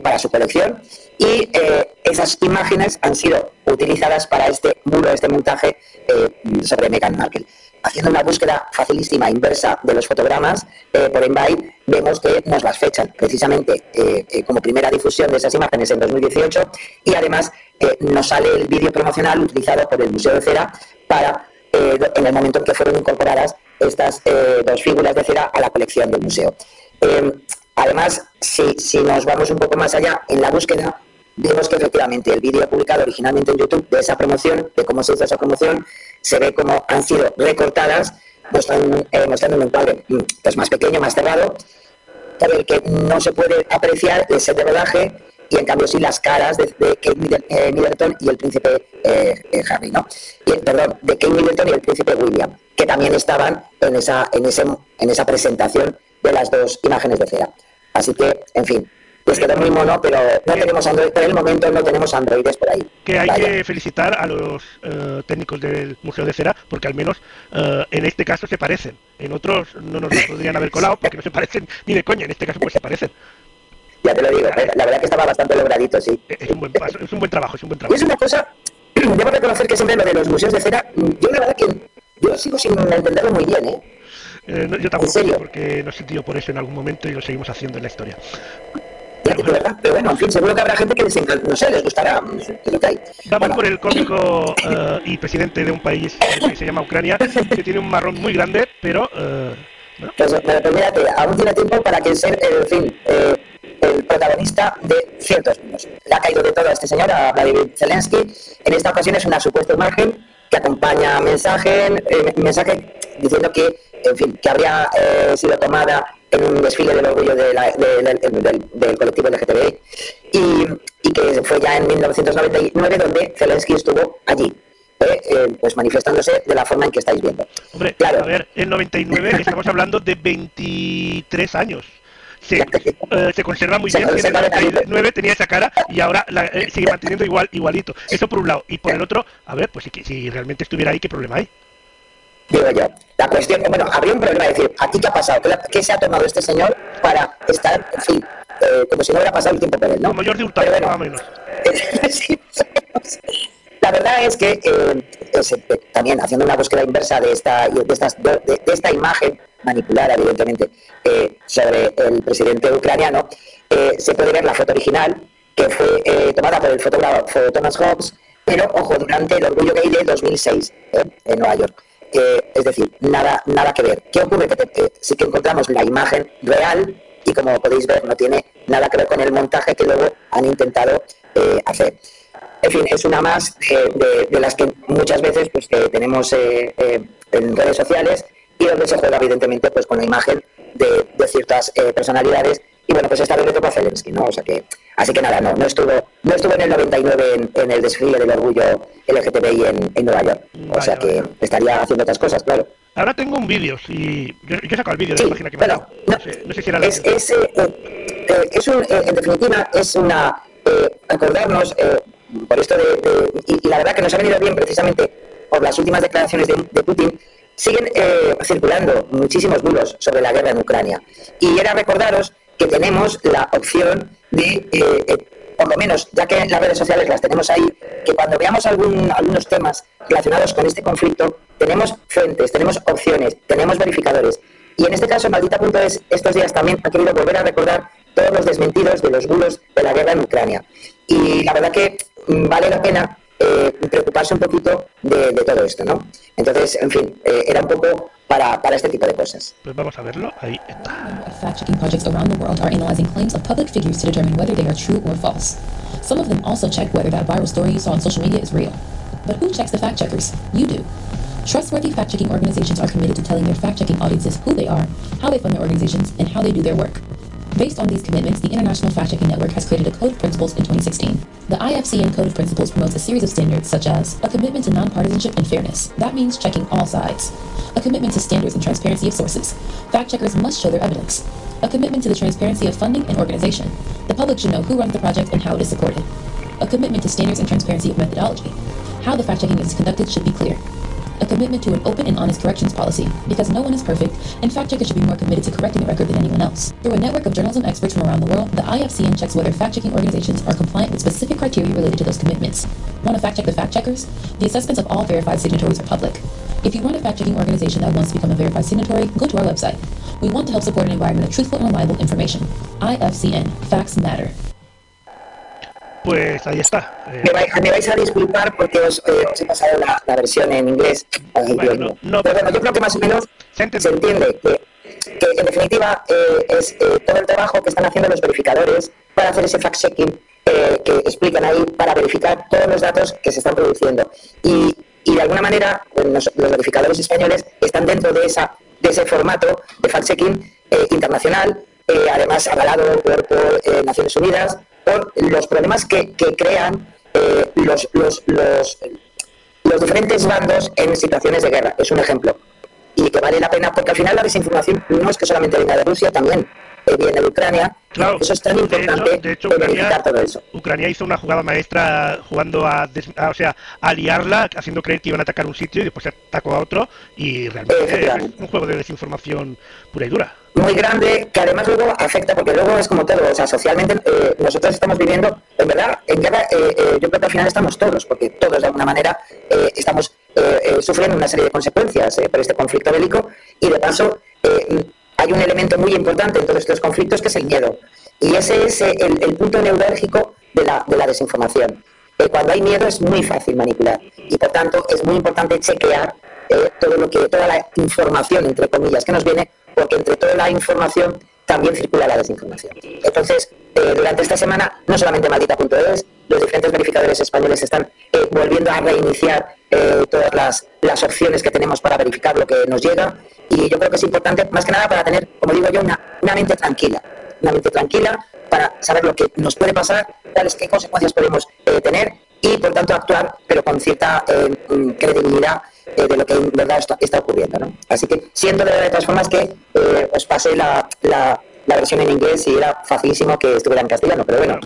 para su colección y eh, esas imágenes han sido utilizadas para este muro, este montaje eh, sobre Meghan Markle. Haciendo una búsqueda facilísima inversa de los fotogramas eh, por Envy, vemos que nos las fechan precisamente como primera difusión de esas imágenes en 2018 y además nos sale el vídeo promocional utilizado por el Museo de Cera para, en el momento en que fueron incorporadas estas dos figuras de cera a la colección del museo. Además, si, si nos vamos un poco más allá en la búsqueda, vemos que efectivamente el vídeo publicado originalmente en YouTube de esa promoción, de cómo se hizo esa promoción, se ve cómo han sido recortadas, mostrando, eh, mostrando un encuadre mm, pues, más pequeño, más cerrado, por el que no se puede apreciar el set de rodaje y en cambio sí las caras de, Kate eh, Middleton y el príncipe eh, Harry, ¿no? Y, perdón, de Kate Middleton y el príncipe William, que también estaban en esa, en, ese, en esa presentación de las dos imágenes de cera. Así que, en fin, pues quedó muy mono, pero no tenemos Android, por el momento no tenemos androides por ahí. Que hay que felicitar a los eh, técnicos del Museo de Cera, porque al menos eh, en este caso se parecen. En otros no nos podrían haber colado porque no se parecen ni de coña, en este caso pues se parecen. Ya te lo digo, la verdad que estaba bastante logradito, sí. Es un buen, paso, es un buen trabajo, es un buen trabajo. Y es una cosa, (clears throat) debo reconocer que siempre lo de los museos de cera, yo la verdad que yo sigo sin entenderlo muy bien, ¿eh? Eh yo tampoco, porque no he sentido por eso en algún momento y lo seguimos haciendo en la historia. Pero bueno, en fin, seguro que habrá gente que les encanta, no sé, les gustará lo que hay. Vamos por el cómico uh, y presidente de un país que se llama Ucrania, que tiene un marrón muy grande, pero... Uh, bueno. Pues, pero mírate, aún tiene tiempo para que ser, en fin, eh, el protagonista de ciertos niños. Le ha caído de todo a este señor, a Vladimir Zelensky. En esta ocasión es una supuesta imagen que acompaña mensaje, eh, mensaje diciendo que, en fin, que habría eh, sido tomada en un desfile del orgullo de del, colectivo LGTBI y, y, que fue ya en 1999 donde Zelensky estuvo allí. Eh, eh, pues manifestándose de la forma en que estáis viendo. Hombre, claro. a ver, en 99 estamos hablando de 23 años. Se, eh, se conserva muy bien. En el 99 tenía esa cara y ahora la, sigue manteniendo igual, igualito. Eso por un lado. Y por el otro, a ver, pues si, si realmente estuviera ahí, ¿qué problema hay? Digo yo. La cuestión, bueno, habría un problema de decir, ¿aquí qué ha pasado? ¿Qué, se ha tomado este señor para estar, en fin, eh, como si no hubiera pasado el tiempo por él, ¿no? Como Jordi Hurtado, bueno, más menos. (laughs) la verdad es que eh, eh, también haciendo una búsqueda inversa de esta, de estas, de, esta imagen manipulada, evidentemente, sobre el presidente ucraniano, se puede ver la foto original que fue tomada por el fotógrafo Thomas Hobbes, pero, ojo, durante el Orgullo Gay de 2006 en Nueva York es decir, nada, nada que ver. ¿Qué ocurre? Que sí que encontramos la imagen real y como podéis ver no tiene nada que ver con el montaje que luego han intentado eh, hacer. En fin, es una más de, las que muchas veces pues, tenemos eh, eh, en redes sociales y donde se juega evidentemente pues, con la imagen de, de ciertas personalidades y bueno, pues esta vez le tocó a Zelensky, ¿no? O sea que, así que nada, no, no estuvo, no estuvo en el 99 en, el desfile del orgullo LGTBI en, en Nueva York. O sea que estaría haciendo otras cosas, claro. Ahora tengo un vídeo, si... yo, yo he sacado el vídeo de la página que me bueno, no, no, sé, no, sé, si era la... Es, es, eh, eh, es un, eh, en definitiva, es una... Eh, acordarnos, por esto de... y, la verdad que nos ha venido bien precisamente por las últimas declaraciones de, de Putin, siguen circulando muchísimos bulos sobre la guerra en Ucrania. Y era recordaros que tenemos la opción de, eh, eh, por lo menos, ya que las redes sociales las tenemos ahí, que cuando veamos algún, algunos temas relacionados con este conflicto, tenemos fuentes, tenemos opciones, tenemos verificadores. Y en este caso, Maldita.es estos días también ha querido volver a recordar todos los desmentidos de los bulos de la guerra en Ucrania. Y la verdad que vale la pena eh, preocuparse un poquito de, de, todo esto, ¿no? Entonces, en fin, eh, era un poco para, para este tipo de cosas. Pues vamos a verlo, ahí está. Fact-checking projects around the world are analyzing claims of public figures to determine whether they are true or false. Some of them also check whether that viral story you saw on social media is real. But who checks the fact checkers? You do. Trustworthy fact-checking organizations are committed to telling their fact-checking audiences who they are, how they fund their organizations, and how they do their work. Based on these commitments, the International Fact Checking Network has created a Code of Principles in 2016. The IFCN Code of Principles promotes a series of standards such as a commitment to nonpartisanship and fairness. That means checking all sides. A commitment to standards and transparency of sources. Fact checkers must show their evidence. A commitment to the transparency of funding and organization. The public should know who runs the project and how it is supported. A commitment to standards and transparency of methodology. How the fact checking is conducted should be clear. A commitment to an open and honest corrections policy, because no one is perfect, and fact checkers should be more committed to correcting the record than anyone else. Through a network of journalism experts from around the world, the IFCN checks whether fact checking organizations are compliant with specific criteria related to those commitments. Want to fact check the fact checkers? The assessments of all verified signatories are public. If you run a fact checking organization that wants to become a verified signatory, go to our website. We want to help support an environment of truthful and reliable information. IFCN, facts matter. Pues ahí está. Eh, Me, vais, me vais a disculpar porque os, eh, os he pasado la, la versión en inglés. Ay, Bueno, no, Pero bueno, yo creo que más o menos Se entiende. se entiende que, que en definitiva eh, es eh, todo el trabajo que están haciendo los verificadores para hacer ese fact-checking que explican ahí para verificar todos los datos que se están produciendo. Y, y de alguna manera los, los verificadores españoles están dentro de, esa, de ese formato de fact-checking internacional, eh, además avalado por, por, eh, Naciones Unidas, por los problemas que, que crean eh, los, los, los, los diferentes bandos en situaciones de guerra. Es un ejemplo. Y que vale la pena, porque al final la desinformación no es que solamente venga de Rusia, también eh, viene de Ucrania. Claro, eso es tan de importante hecho, de hecho, todo eso. Ucrania hizo una jugada maestra jugando a, des- a- o sea, a liarla, haciendo creer que iban a atacar un sitio y después se atacó a otro y realmente es un juego de desinformación pura y dura. Muy grande que además luego afecta, porque luego es como todo, o sea, socialmente eh, nosotros estamos viviendo, en verdad, en guerra, eh, eh, yo creo que al final estamos todos, porque todos de alguna manera eh, estamos sufriendo una serie de consecuencias por este conflicto bélico y de paso hay un elemento muy importante en todos estos conflictos que es el miedo. Y ese es el, punto neurálgico de la, de la desinformación. Cuando hay miedo es muy fácil manipular y por tanto es muy importante chequear eh, todo lo que, toda la información, entre comillas, que nos viene, porque entre toda la información también circula la desinformación. Entonces, eh, durante esta semana, no solamente maldita.es, los diferentes verificadores españoles están eh, volviendo a reiniciar eh, todas las, las opciones que tenemos para verificar lo que nos llega y yo creo que es importante, más que nada, para tener, como digo yo, una, una mente tranquila, una mente tranquila para saber lo que nos puede pasar, cuáles qué consecuencias podemos tener y, por tanto, actuar, pero con cierta credibilidad eh, de lo que en verdad está, está ocurriendo. ¿no? Así que siento de, de todas formas que eh, os pasé la, la, la versión en inglés y era facilísimo que estuviera en castellano, pero bueno.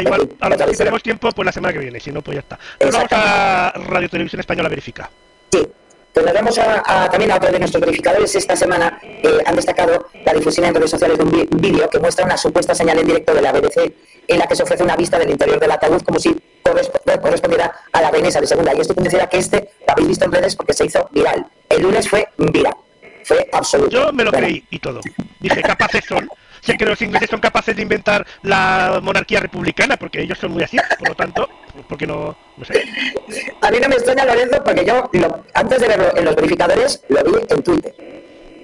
Igual, ahora otra si vez será. tenemos tiempo, pues la semana que viene, si no, pues ya está. Nos vamos a Radio Televisión Española Verifica. Sí, pues nos vamos a, a- también a otro de nuestros verificadores. Esta semana eh, han destacado la difusión en redes sociales de un vídeo que muestra una supuesta señal en directo de la BBC en la que se ofrece una vista del interior del ataúd como si corresp- correspondiera a la reina Isabel II. Y estoy convencida que este lo habéis visto en redes porque se hizo viral. El lunes fue viral. Fue absoluto. Yo me lo Bueno, creí y todo. Dije, capaces son. Sé que los ingleses son capaces de inventar la monarquía republicana, porque ellos son muy así. Por lo tanto, ¿por qué no? No sé. (laughs) A mí no me extraña, Lorenzo, porque yo, lo- antes de verlo en los verificadores, lo vi en Twitter.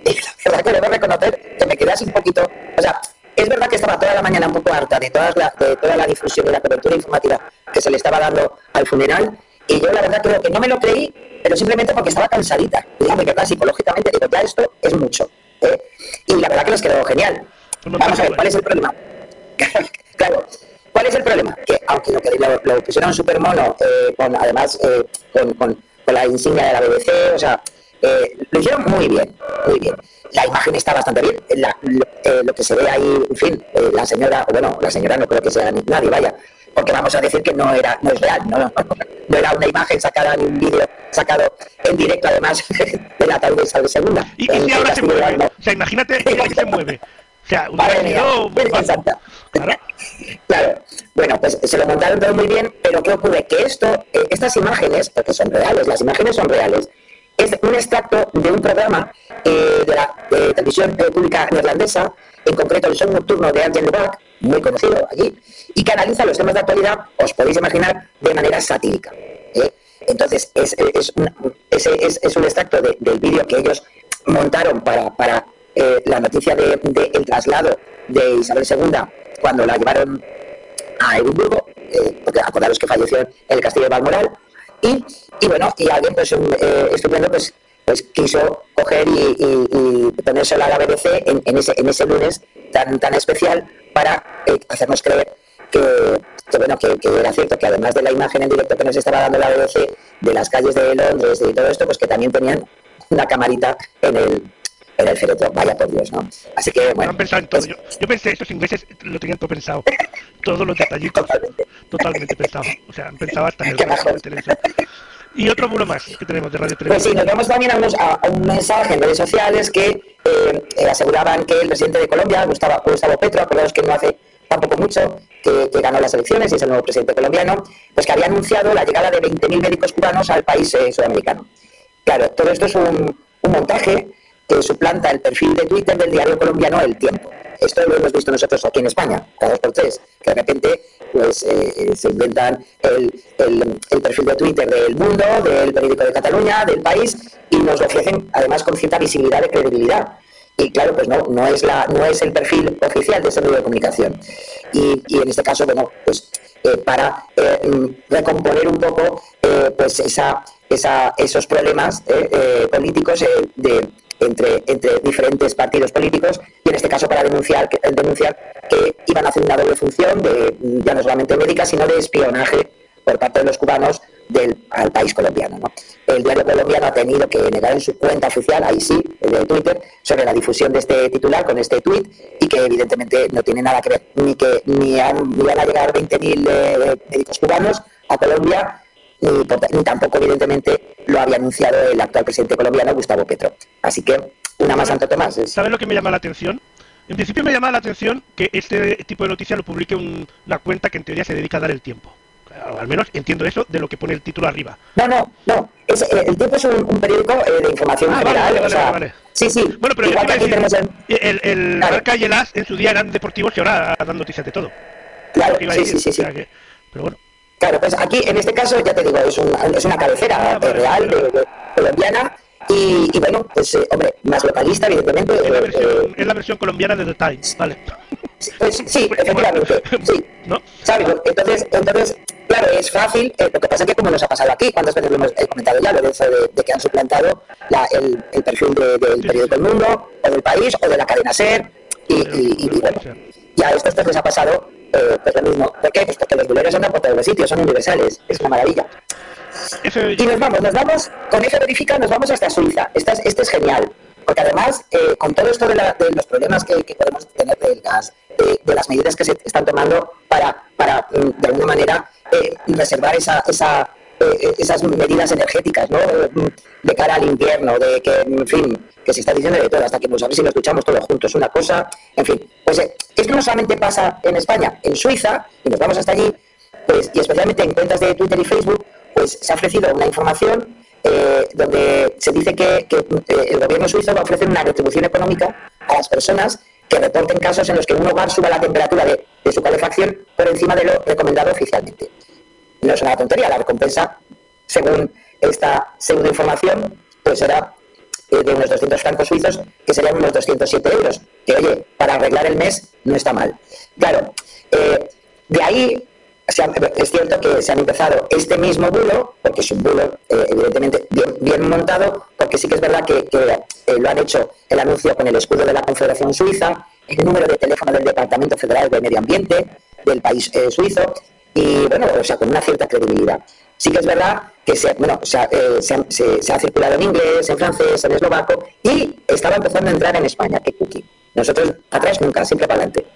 Y la verdad que debo reconocer que me quedé así un poquito... O sea, es verdad que estaba toda la mañana un poco harta de, todas la- de toda la difusión y la cobertura informativa que se le estaba dando al funeral. Y yo la verdad creo que no me lo creí, pero simplemente porque estaba cansadita. Y ya de verdad, psicológicamente, digo, ya esto es mucho. ¿eh? Y la verdad que les quedó genial. Vamos a ver, ¿cuál es el problema? (laughs) claro, ¿cuál es el problema? Que aunque lo, que lo, lo pusieron súper mono, eh, con, además eh, con, con- con la insignia de la BBC, o sea, eh, lo hicieron muy bien, muy bien. La imagen está bastante bien, la- lo, eh, lo que se ve ahí, en fin, eh, la señora, bueno, la señora no creo que sea nadie, vaya, porque vamos a decir que no era no es real, no, no era una imagen sacada ni un vídeo sacado en directo, además, (laughs) de la tal de II. ¿Y, y si ahora se mueve? O sea, imagínate que se mueve. Sea. Santa. Claro. (laughs) Claro, bueno, pues se lo montaron todo muy bien, pero ¿qué ocurre? Que esto, eh, estas imágenes, porque son reales, las imágenes son reales, es un extracto de un programa eh, de la de televisión eh, pública neerlandesa, en concreto el show nocturno de Arjen Lubach, muy conocido allí, y que analiza los temas de actualidad, os podéis imaginar, de manera satírica. ¿eh? Entonces, es, es, es, es un extracto de- del vídeo que ellos montaron para, para eh, la noticia del de, el traslado de Isabel II cuando la llevaron a Edimburgo, eh, porque acordaros que falleció en el castillo de Balmoral, y, y bueno, y alguien pues un, eh, estupendo pues pues quiso coger y, y, a la BBC en, ese, en ese lunes tan, tan especial para eh, hacernos creer que, bueno, que, era cierto que además de la imagen en directo que nos estaba dando la BBC de las calles de Londres y todo esto, pues que también tenían una camarita en el, el féretro. Vaya por Dios, ¿no? Así que, bueno. todo. Pues yo, yo, pensé, estos ingleses lo tenían todo pensado. Todos los detallitos. Totalmente. Totalmente pensado. O sea, han pensado hasta en el. Y otro muro más que tenemos de Radio Televisión. Pues sí, nos vamos también a, un mensaje en redes sociales que eh, aseguraban que el presidente de Colombia, Gustavo, Gustavo Petro, acordados que no hace tampoco mucho, que, ganó las elecciones y es el nuevo presidente colombiano, pues que había anunciado la llegada de 20.000 médicos cubanos al país eh, sudamericano. Claro, todo esto es un, un montaje que suplanta el perfil de Twitter del diario colombiano El Tiempo. Esto lo hemos visto nosotros aquí en España, cada dos por tres, que de repente pues, eh, se inventan el, el, perfil de Twitter del Mundo, del periódico de Cataluña, del país, y nos lo ofrecen además con cierta visibilidad y credibilidad. Y claro, pues no, no es, la, no es el perfil oficial de ese medio de comunicación. Y, y en este caso, bueno, pues eh, para eh, recomponer un poco pues esa, esa, esos problemas políticos de entre, entre diferentes partidos políticos y en este caso para denunciar que, denunciar que iban a hacer una doble función de ya no solamente médica sino de espionaje por parte de los cubanos del, al país colombiano. El diario colombiano ha tenido que negar en su cuenta oficial, ahí sí, el de Twitter, sobre la difusión de este titular con este tweet y que evidentemente no tiene nada que ver ni que ni, han, van a llegar 20.000 eh, médicos cubanos a Colombia ni, tampoco, evidentemente, lo había anunciado el actual presidente colombiano, Gustavo Petro. Así que, una más, Santo Tomás. ¿Sabes lo que me llama la atención? En principio me llama la atención que este tipo de noticia lo publique una cuenta que en teoría se dedica a dar el tiempo. al menos entiendo eso de lo que pone el título arriba. No, no, no. Eh, el tiempo es un, periódico eh, de información ah, general. Sí, sí. Bueno, pero Igual que tenemos el, el, el Marca y el As en su día eran deportivos y ahora dan noticias de todo. Claro, sí, sí, sí, sí. pero bueno. Claro, pues aquí en este caso, ya te digo, es, es una cabecera ah, real, de, colombiana. Y, bueno, pues eh, hombre, más localista, evidentemente. Es la, versión, eh, es la versión colombiana de The Times, vale. Pues sí, (laughs) efectivamente, sí. ¿No? ¿Sabes? Entonces, entonces, claro, es fácil, eh, lo que pasa es que como nos ha pasado aquí, cuántas veces lo hemos comentado ya, lo de, de, que han suplantado la, el, el, perfil de, del periódico El Mundo, o del país, o de la cadena SER, y, y, y bueno, ya esto, esto les ha pasado eh, pues lo mismo. ¿Por qué? Pues porque los buleros andan por todos los sitios, son universales, es una maravilla. Y nos vamos, nos vamos, con F verifica nos vamos hasta Suiza. Este es, este es genial, porque además, eh, con todo esto de, los problemas que, podemos tener de las, de, las medidas que se están tomando para, para mm, de alguna manera, eh, reservar esa, esa eh, esas medidas energéticas, ¿no? De cara al invierno, de que, en fin, que se está diciendo de todo, hasta que pues, a ver si lo escuchamos todos juntos, una cosa, en fin. Pues eh, esto no solamente pasa en España, en Suiza, y nos vamos hasta allí, pues, y especialmente en cuentas de Twitter y Facebook, pues se ha ofrecido una información eh, donde se dice que, el gobierno suizo va a ofrecer una retribución económica a las personas que reporten casos en los que un hogar suba la temperatura de su calefacción por encima de lo recomendado oficialmente no es una tontería, la recompensa, según esta pseudo información, pues será eh, de unos 200 francos suizos, que serían unos 207 euros, que oye, para arreglar el mes no está mal. Claro, eh, de ahí es cierto que se han empezado este mismo bulo, porque es un bulo eh, evidentemente bien, montado, porque sí que es verdad que, lo han hecho el anuncio con el escudo de la Confederación Suiza, el número de teléfono del Departamento Federal de Medio Ambiente del país suizo, y bueno, o sea, con una cierta credibilidad. Sí que es verdad que se, bueno, se, ha, eh, se, ha circulado en inglés, en francés, en eslovaco y estaba empezando a entrar en España, que cookie. Nosotros atrás nunca, siempre para adelante.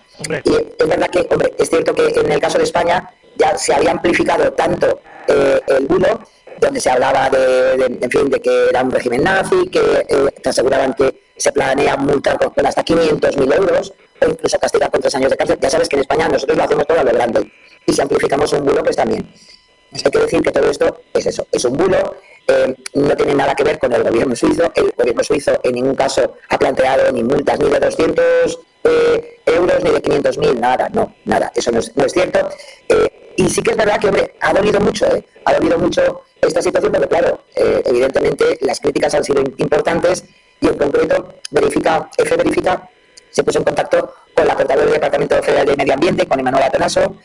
Y es verdad que, hombre, es cierto que en el caso de España ya se había amplificado tanto eh, el bulo, donde se hablaba de, en fin, de que era un régimen nazi, que eh, te aseguraban que se planea multar con hasta 500.000 euros o incluso castigar con tres años de cárcel. Ya sabes que en España nosotros lo hacemos todo a lo grande y si amplificamos un bulo, pues también. hay que decir que todo esto es eso, es un bulo, eh, no tiene nada que ver con el gobierno suizo. El gobierno suizo en ningún caso ha planteado ni multas ni de 200 eh, euros ni de 500.000, nada, no, nada, eso no es, cierto. Eh, y sí que es verdad que, hombre, ha dolido mucho, ha dolido mucho esta situación, porque claro, evidentemente las críticas han sido importantes y en concreto verifica, F verifica, se puso en contacto con la portavoz del Departamento Federal de Medio Ambiente, con Emanuel Atonaso,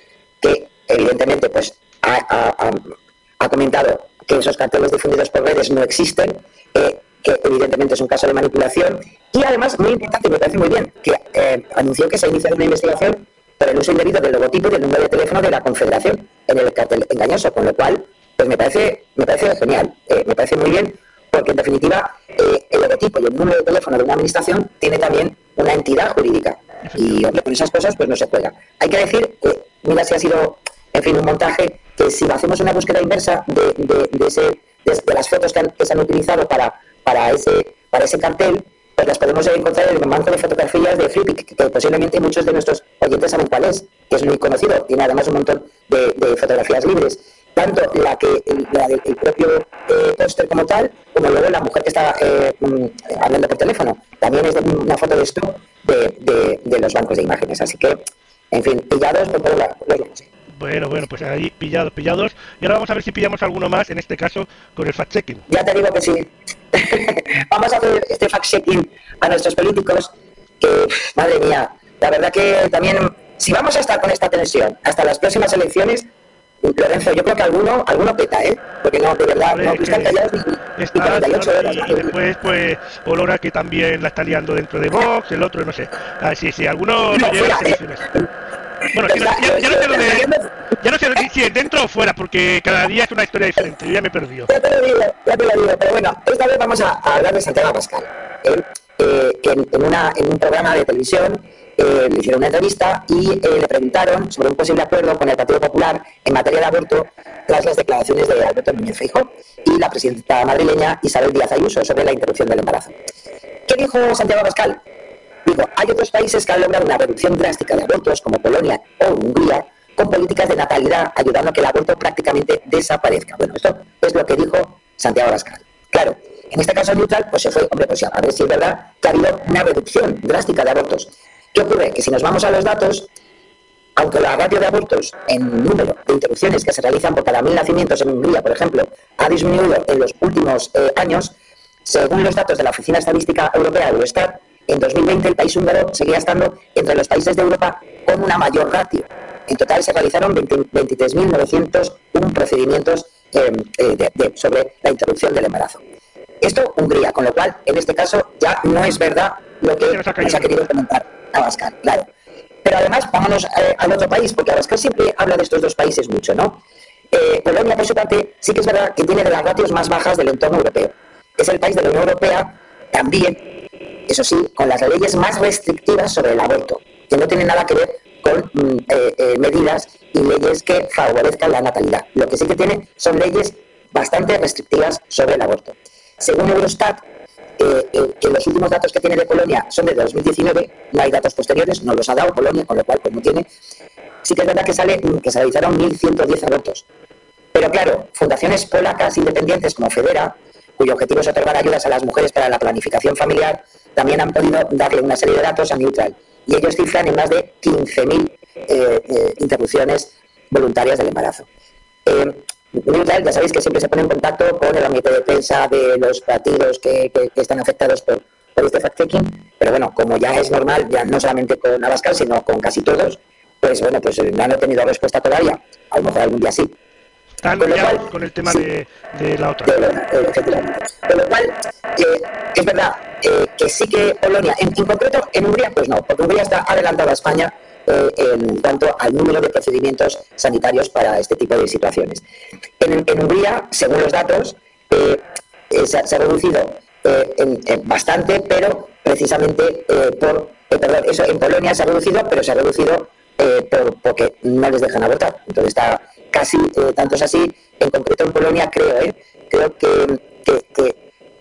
que evidentemente pues ha, comentado que esos carteles difundidos por redes no existen. Eh, que evidentemente es un caso de manipulación, y además, muy importante, me parece muy bien, que eh, anunció que se ha iniciado una investigación por el uso indebido del logotipo y del número de teléfono de la Confederación en el cartel engañoso, con lo cual, pues me parece, me parece genial, eh, me parece muy bien, porque en definitiva eh, el logotipo y el número de teléfono de una administración tiene también una entidad jurídica. Y hombre, con esas cosas pues no se juega. Hay que decir que, mira si ha sido, en fin, un montaje, que si hacemos una búsqueda inversa de, de, ese, de, las fotos que, se han utilizado para, para, ese, para ese cartel, pues las podemos encontrar en el banco de fotografías de Flippik, que posiblemente muchos de nuestros oyentes saben cuál es, que es muy conocido, tiene además un montón de, fotografías libres, tanto la que la del propio eh, póster como tal, como luego la mujer que está eh, mm, hablando por teléfono. También es de una foto de esto de, de, los bancos de imágenes. Así que, en fin, pillados por todos los bueno, bueno, pues ahí pillados, pillados. Y ahora vamos a ver si pillamos alguno más, en este caso con el fact-checking. Ya te digo que sí. (laughs) vamos a hacer este fact-checking a nuestros políticos, que, madre mía, la verdad que también, si vamos a estar con esta tensión hasta las próximas elecciones, Lorenzo, yo creo que alguno, alguno peta, ¿eh? Porque no, de verdad, no están callados ni, 48 horas. Y, después, pues, Olora que también la está liando dentro de Vox, el otro, no sé. Ah, sí, sí, alguno no, fuera, ¿eh? Bueno, ya, ya, no sé dónde, ya no sé si es dentro o fuera, porque cada día es una historia diferente, yo ya me he perdido. Ya te lo digo, ya te lo digo, pero bueno, esta vez vamos a, hablar de Santiago Pascal, ¿eh? Eh, en, en, una, en un programa de televisión eh, le hicieron una entrevista y eh, le preguntaron sobre un posible acuerdo con el Partido Popular en materia de aborto tras las declaraciones de Alberto Núñez Feijóo y la presidenta madrileña Isabel Díaz Ayuso sobre la interrupción del embarazo. ¿Qué dijo Santiago Pascal? Dijo, hay otros países que han logrado una reducción drástica de abortos, como Polonia o Hungría, con políticas de natalidad ayudando a que el aborto prácticamente desaparezca. Bueno, esto es lo que dijo Santiago Pascal. Claro, en este caso neutral, pues se fue, hombre, pues a ver si es verdad que ha habido una reducción drástica de abortos. ¿Qué ocurre? Que si nos vamos a los datos, aunque la ratio de abortos en número de interrupciones que se realizan por cada mil nacimientos en Hungría, por ejemplo, ha disminuido en los últimos eh, años, según los datos de la Oficina Estadística Europea, Eurostat, en 2020 el país húngaro seguía estando entre los países de Europa con una mayor ratio. En total se realizaron 23.901 procedimientos eh, eh, sobre la interrupción del embarazo. Esto Hungría, con lo cual en este caso ya no es verdad lo que nos ha querido comentar. Abascal, claro. Pero además, vámonos eh, al otro país, porque Abascal siempre habla de estos dos países mucho, ¿no? Eh, Polonia, por su parte, sí que es verdad que tiene de las ratios más bajas del entorno europeo. Es el país de la Unión Europea también, eso sí, con las leyes más restrictivas sobre el aborto, que no tiene nada que ver con mm, eh, medidas y leyes que favorezcan la natalidad. Lo que sí que tiene son leyes bastante restrictivas sobre el aborto. Según Eurostat, eh, eh, que los últimos datos que tiene de Polonia son de 2019, no hay datos posteriores, no los ha dado Polonia, con lo cual pues no tiene. Sí que es verdad que sale que se realizaron 1.110 abortos. Pero claro, fundaciones polacas independientes como Federa, cuyo objetivo es otorgar ayudas a las mujeres para la planificación familiar, también han podido darle una serie de datos a Neutral. Y ellos cifran en más de 15.000 eh, interrupciones voluntarias del embarazo ya sabéis que siempre se pone en contacto con el ámbito de prensa de los partidos que, están afectados por, este fact-checking, pero bueno, como ya es normal, ya no solamente con Abascal, sino con casi todos, pues bueno, pues no han tenido respuesta todavía, a lo mejor algún día sí. Están con, con el tema de, la otra. con lo cual, eh, es verdad eh, que sí que Polonia, en, en, concreto en Hungría, pues no, porque Hungría está adelantada a España eh, en cuanto al número de procedimientos sanitarios para este tipo de situaciones. En, Hungría, según los datos, eh, eh, se, ha reducido bastante, pero precisamente por, perdón, eso en Polonia se ha reducido, pero se ha reducido por, porque no les dejan abortar. Entonces está casi, tanto es así, en concreto en Polonia creo, creo que, que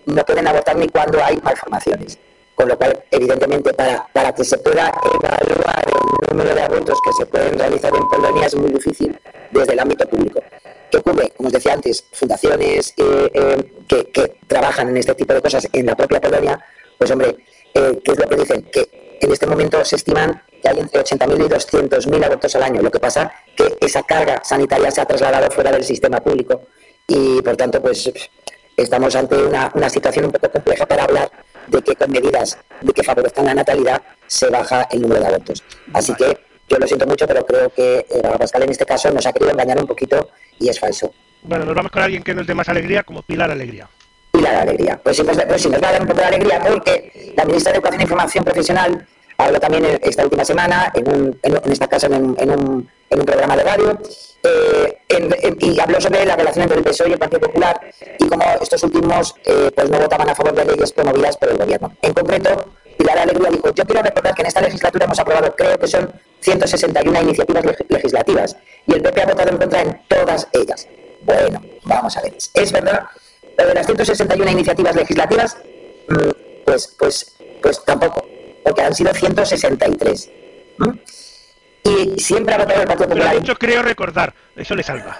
no pueden abortar ni cuando hay malformaciones con lo cual, evidentemente, para, para que se pueda evaluar el número de abortos que se pueden realizar en Polonia es muy difícil desde el ámbito público. ¿Qué ocurre? Como os decía antes, fundaciones eh, eh, que, trabajan en este tipo de cosas en la propia Polonia, pues hombre, eh, ¿qué es lo que dicen? Que en este momento se estiman que hay entre 80.000 y 200.000 abortos al año. Lo que pasa que esa carga sanitaria se ha trasladado fuera del sistema público y, por tanto, pues estamos ante una, una situación un poco compleja para hablar de que con medidas de que favorezcan la natalidad se baja el número de abortos. Así que yo lo siento mucho, pero creo que eh, Pascal en este caso nos ha querido engañar un poquito y es falso. Bueno, nos vamos con alguien que nos dé más alegría, como Pilar Alegría. Pilar Alegría. Pues sí, pues, pues sí, nos va a dar un poco de alegría porque la ministra de Educación e Información Profesional habló también esta última semana, en, un, en, esta casa, en un, en un, en un programa de radio, eh, y habló sobre la relación entre el PSOE y el Partido Popular y cómo estos últimos eh, pues no votaban a favor de leyes promovidas por el Gobierno. En concreto, Pilar Alegría dijo, yo quiero recordar que en esta legislatura hemos aprobado, creo que son 161 iniciativas legislativas, y el PP ha votado en contra en todas ellas. Bueno, vamos a ver. Es verdad, de las 161 iniciativas legislativas, mm, pues, pues, pues tampoco, porque han sido 163. Y siempre ha votado el Partido Popular. De hecho, creo recordar, eso le salva.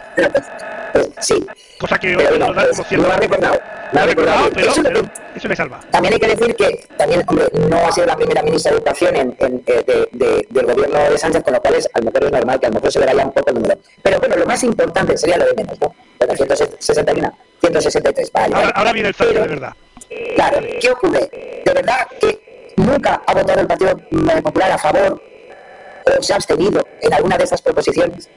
Pues, (laughs) sí. Cosa que pero, no, pues, no ha recordado. No ha recordado, pero, eso, pero, eso, le salva. También hay que decir que también, hombre, no ha sido la primera ministra de Educación en, en, eh, de, de, del gobierno de Sánchez, con lo cual es, a lo mejor es normal que a lo mejor se verá ya un poco el número. Pero bueno, lo más importante sería lo de menos, ¿no? Bueno, 161, 163, vale. Ahora, ahora viene el fallo de verdad. Claro, ¿qué ocurre? De verdad que nunca ha votado el Partido Popular a favor o se ha abstenido en alguna de esas proposiciones.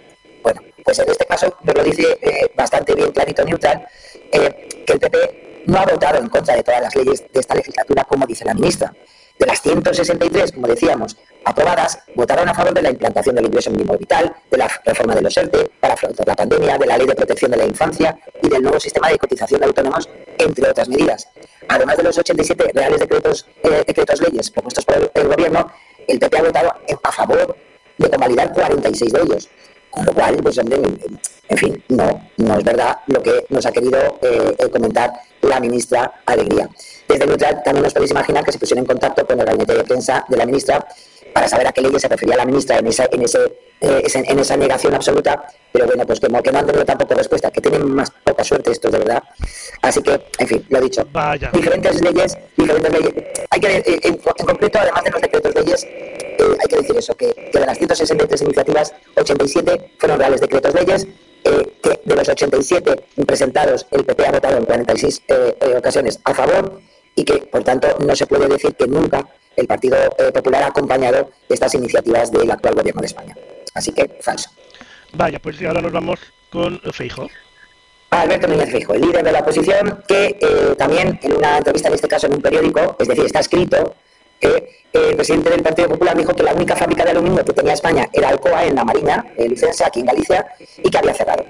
Bueno, pues en este caso nos lo dice eh, bastante bien, clarito, neutral, eh, que el PP no ha votado en contra de todas las leyes de esta legislatura, como dice la ministra. De las 163, como decíamos, aprobadas, votaron a favor de la implantación del ingreso mínimo vital, de la reforma de los ERTE para afrontar la pandemia, de la ley de protección de la infancia y del nuevo sistema de cotización de autónomos, entre otras medidas. Además de los 87 reales decretos, eh, decretos leyes propuestos por el Gobierno, el PP ha votado a favor de convalidar 46 de ellos. Con lo cual, pues en fin, no, no es verdad lo que nos ha querido eh, comentar la ministra Alegría. Desde Neutral también nos podéis imaginar que se pusieron en contacto con el gabinete de prensa de la ministra para saber a qué leyes se refería la ministra en esa, en ese, eh, en esa negación absoluta, pero bueno, pues como que no han tenido tampoco respuesta, que tienen más poca suerte estos de verdad. Así que, en fin, lo dicho. Vaya. Diferentes leyes, diferentes leyes. Hay que, eh, en, concreto, además de los decretos leyes, eh, hay que decir eso, que, que, de las 163 iniciativas, 87 fueron reales decretos leyes, que de los 87 presentados, el PP ha votado en 46 ocasiones a favor y que, por tanto, no se puede decir que nunca el Partido eh, Popular ha acompañado estas iniciativas del actual gobierno de España. Así que, falso. Vaya, pues ahora nos vamos con Feijo. Alberto Núñez Feijo, el líder de la oposición, que eh, también en una entrevista, en este caso en un periódico, es decir, está escrito, que eh, el presidente del Partido Popular dijo que la única fábrica de aluminio que tenía España era Alcoa, en la Marina, en Licencia, aquí en Galicia, y que había cerrado.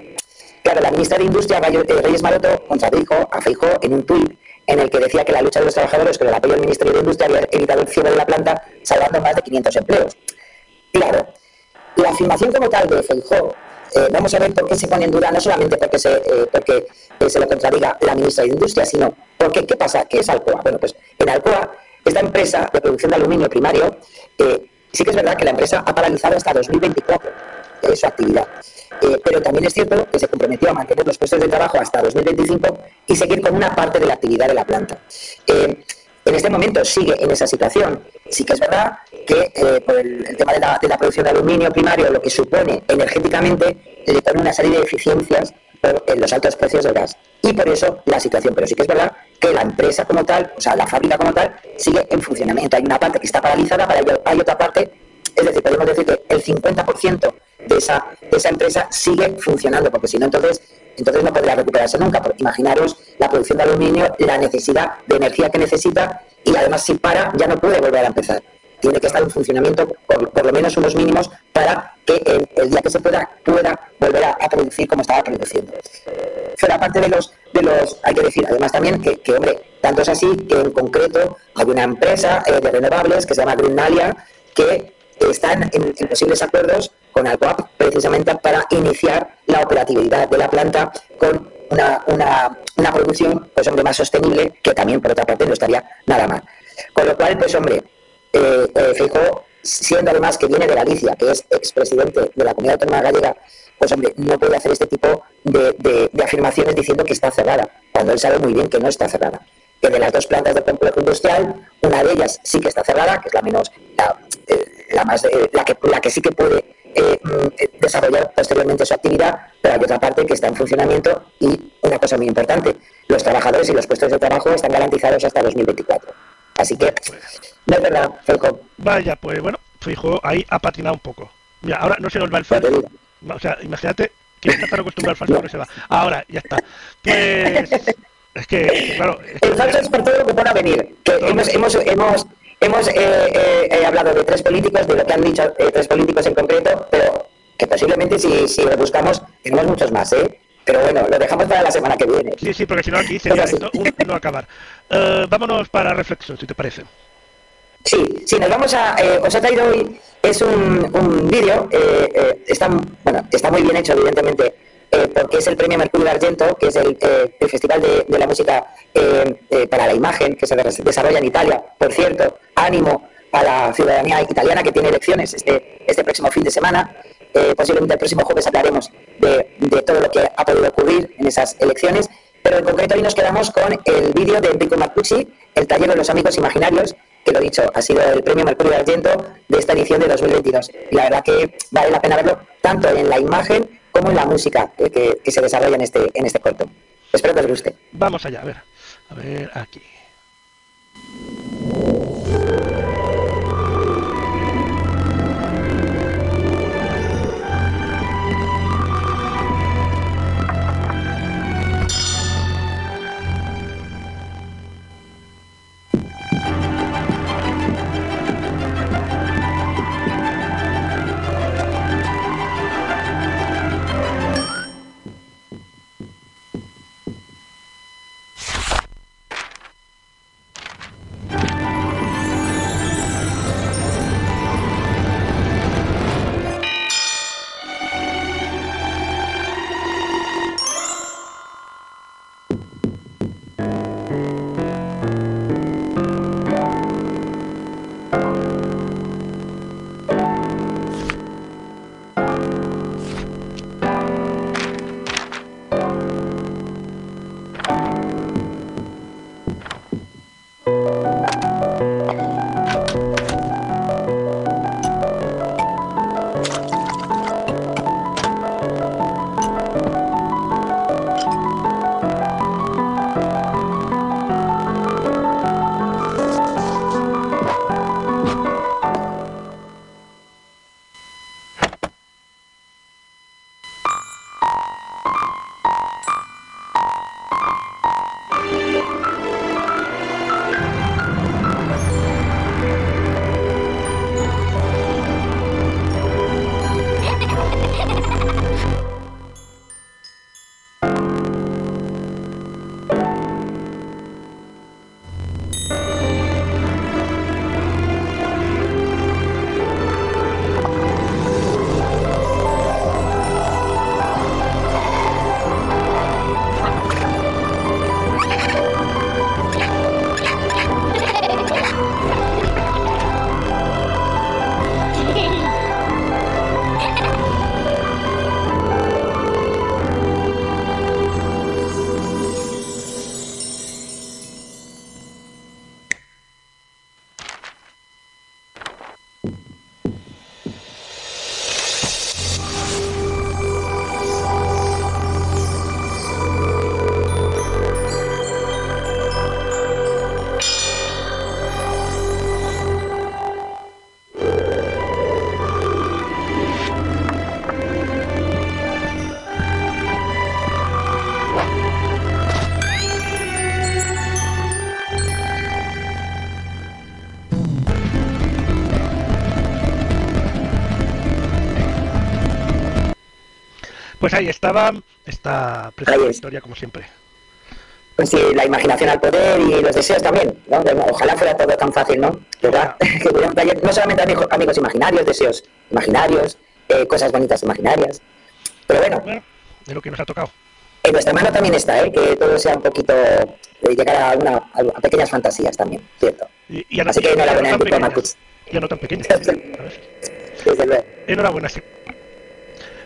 Claro, la ministra de Industria, Reyes Maroto, contradijo a Feijo en un tuit en el que decía que la lucha de los trabajadores con el apoyo del Ministerio de Industria había evitado el cierre de la planta, salvando más de 500 empleos. Claro, la afirmación como tal de Feijóo, eh, vamos a ver por qué se pone en duda, no solamente porque se, eh, porque, eh, se lo contradiga la ministra de Industria, sino porque, ¿qué pasa? ¿Qué es Alcoa? Bueno, pues en Alcoa, esta empresa de producción de aluminio primario, sí que es verdad que la empresa ha paralizado hasta 2024 su actividad. Eh, pero también es cierto que se comprometió a mantener los puestos de trabajo hasta 2025 y seguir con una parte de la actividad de la planta. Eh, en este momento sigue en esa situación. Sí que es verdad que eh, por el, tema de la, producción de aluminio primario, lo que supone energéticamente, le pone una serie de eficiencias por los altos precios del gas. Y por eso la situación. Pero sí que es verdad que la empresa como tal, o sea, la fábrica como tal, sigue en funcionamiento. Hay una parte que está paralizada, pero hay otra parte, es decir, podemos decir que el 50% de esa, esa empresa sigue funcionando, porque si no, entonces, entonces no podría recuperarse nunca. Porque imaginaros la producción de aluminio, la necesidad de energía que necesita y además si para ya no puede volver a empezar. Tiene que estar en funcionamiento por, por lo menos unos mínimos para que el, día que se pueda, pueda volver a, producir como estaba produciendo. Fuera parte de los, de los, hay que decir además también que, que hombre, tanto es así que en concreto hay una empresa eh, de renovables que se llama Greenalia que están en, posibles acuerdos con Alcoa precisamente para iniciar la operatividad de la planta con una, una, una, producción pues hombre más sostenible que también por otra parte no estaría nada mal. Con lo cual pues hombre eh, eh siendo además que viene de Galicia que es expresidente de la comunidad autónoma gallega pues hombre no puede hacer este tipo de, de afirmaciones diciendo que está cerrada cuando él sabe muy bien que no está cerrada. Que de las dos plantas del complejo industrial, una de ellas sí que está cerrada, que es la menos, la, eh, la más, eh, la, que, la que sí que puede eh, mm, desarrollar posteriormente su actividad, pero hay otra parte que está en funcionamiento y una cosa muy importante, los trabajadores y los puestos de trabajo están garantizados hasta 2024. Así que, no es verdad, Feijo. Vaya, pues bueno, Feijo ahí ha patinado un poco. Mira, ahora no se nos va el falso. O sea, imagínate que está tan acostumbrado al falso que se va. Ahora, ya está. Pues Es que, claro. es que- El falso es por todo lo que pueda venir. Que hemos, hemos, hemos, hemos eh, eh, eh, hablado de tres políticos, de lo que han dicho eh, tres políticos en concreto, pero que posiblemente si, si lo buscamos tenemos muchos más, ¿eh? Pero bueno, lo dejamos para la semana que viene. Sí, sí, porque si no aquí sería esto un no acabar. Vámonos para reflexión, si te parece. Sí, sí, nos vamos a... eh, os he traído hoy, es un, un vídeo, eh, eh, está, bueno, está muy bien hecho, evidentemente, eh, porque es el premio Mercurio Argento, que es el, eh, el festival de, de la música eh, eh, para la imagen que se des- desarrolla en Italia. Por cierto, ánimo a la ciudadanía italiana que tiene elecciones este, este próximo fin de semana. Eh, posiblemente el próximo jueves hablaremos de, de todo lo que ha podido ocurrir en esas elecciones, pero en concreto hoy nos quedamos con el vídeo de Enrico Marcucci, El taller de los amigos imaginarios, que lo dicho, ha sido el premio Mercurio Argento de esta edición de 2022. Y la verdad que vale la pena verlo tanto en la imagen como en la música que, que se desarrolla en este, en este corto. Espero que os guste. Vamos allá, a ver. A ver, aquí. Pues ahí estaba esta preciosa es. historia, como siempre. Pues sí, la imaginación al poder y los deseos también. ¿no? Ojalá fuera todo tan fácil, ¿no? ¿Verdad? (laughs) No solamente amigos, amigos imaginarios, deseos imaginarios, eh, cosas bonitas imaginarias. Pero bueno, Bueno, de lo que nos ha tocado. en nuestra mano también está, ¿eh? que todo sea un poquito, eh, llegar a, una, a pequeñas fantasías también, ¿cierto? Y, y no- Así que no enhorabuena, pequeñas. Marcucci. Ya no tan pequeñas. ¿sabes? (laughs) Desde luego. Enhorabuena, sí.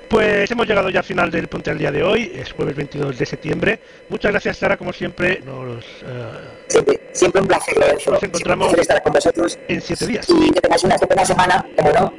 Pues hemos llegado ya al final del Ponte al Día de hoy, es jueves 22 de septiembre. Muchas gracias, Sara, como siempre. Nos, eh, Siempre, siempre un placer, Lorenzo. Nos encontramos estar con vosotros. en siete días. y que tengáis una estupenda semana, como no,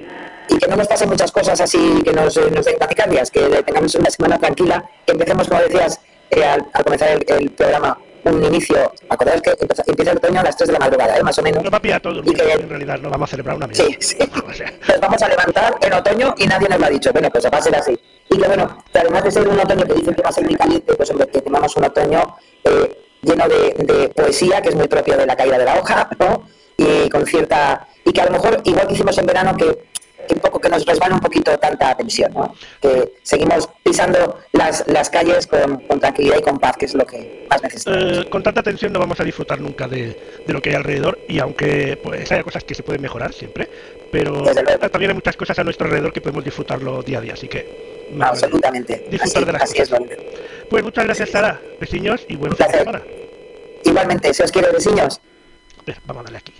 y que no nos pasen muchas cosas así que nos, eh, nos den taquicardias, que tengamos una semana tranquila, que empecemos, como decías, eh, al, al comenzar el, el programa, un inicio, acordaos que empieza, empieza el otoño a las 3 de la madrugada, ¿eh? más o menos, Nos va a pillar todo que en realidad, no vamos a celebrar una mierda. Sí, sí. (laughs) O sea, nos vamos a levantar en otoño y nadie nos lo ha dicho. Bueno, pues va a ser así. Y que bueno, que además de ser un otoño que dicen que va a ser muy caliente, pues hombre, que tengamos un otoño eh, lleno de, de poesía, que es muy propio de la caída de la hoja, ¿no? Y con cierta. Y que a lo mejor, igual que hicimos en verano, que que un poco que nos resbala un poquito tanta tensión, ¿no? que seguimos pisando las, las calles con, con tranquilidad y con paz, que es lo que más necesitamos. Eh, con tanta tensión no vamos a disfrutar nunca de, de lo que hay alrededor y aunque pues haya cosas que se pueden mejorar siempre, pero también hay muchas cosas a nuestro alrededor que podemos disfrutarlo día a día, así que No, absolutamente. disfrutar Así, de las así cosas. Pues muchas gracias Sara, besiños y buen fin de semana. Igualmente, si os quiero, vecinos. Vamos a darle aquí.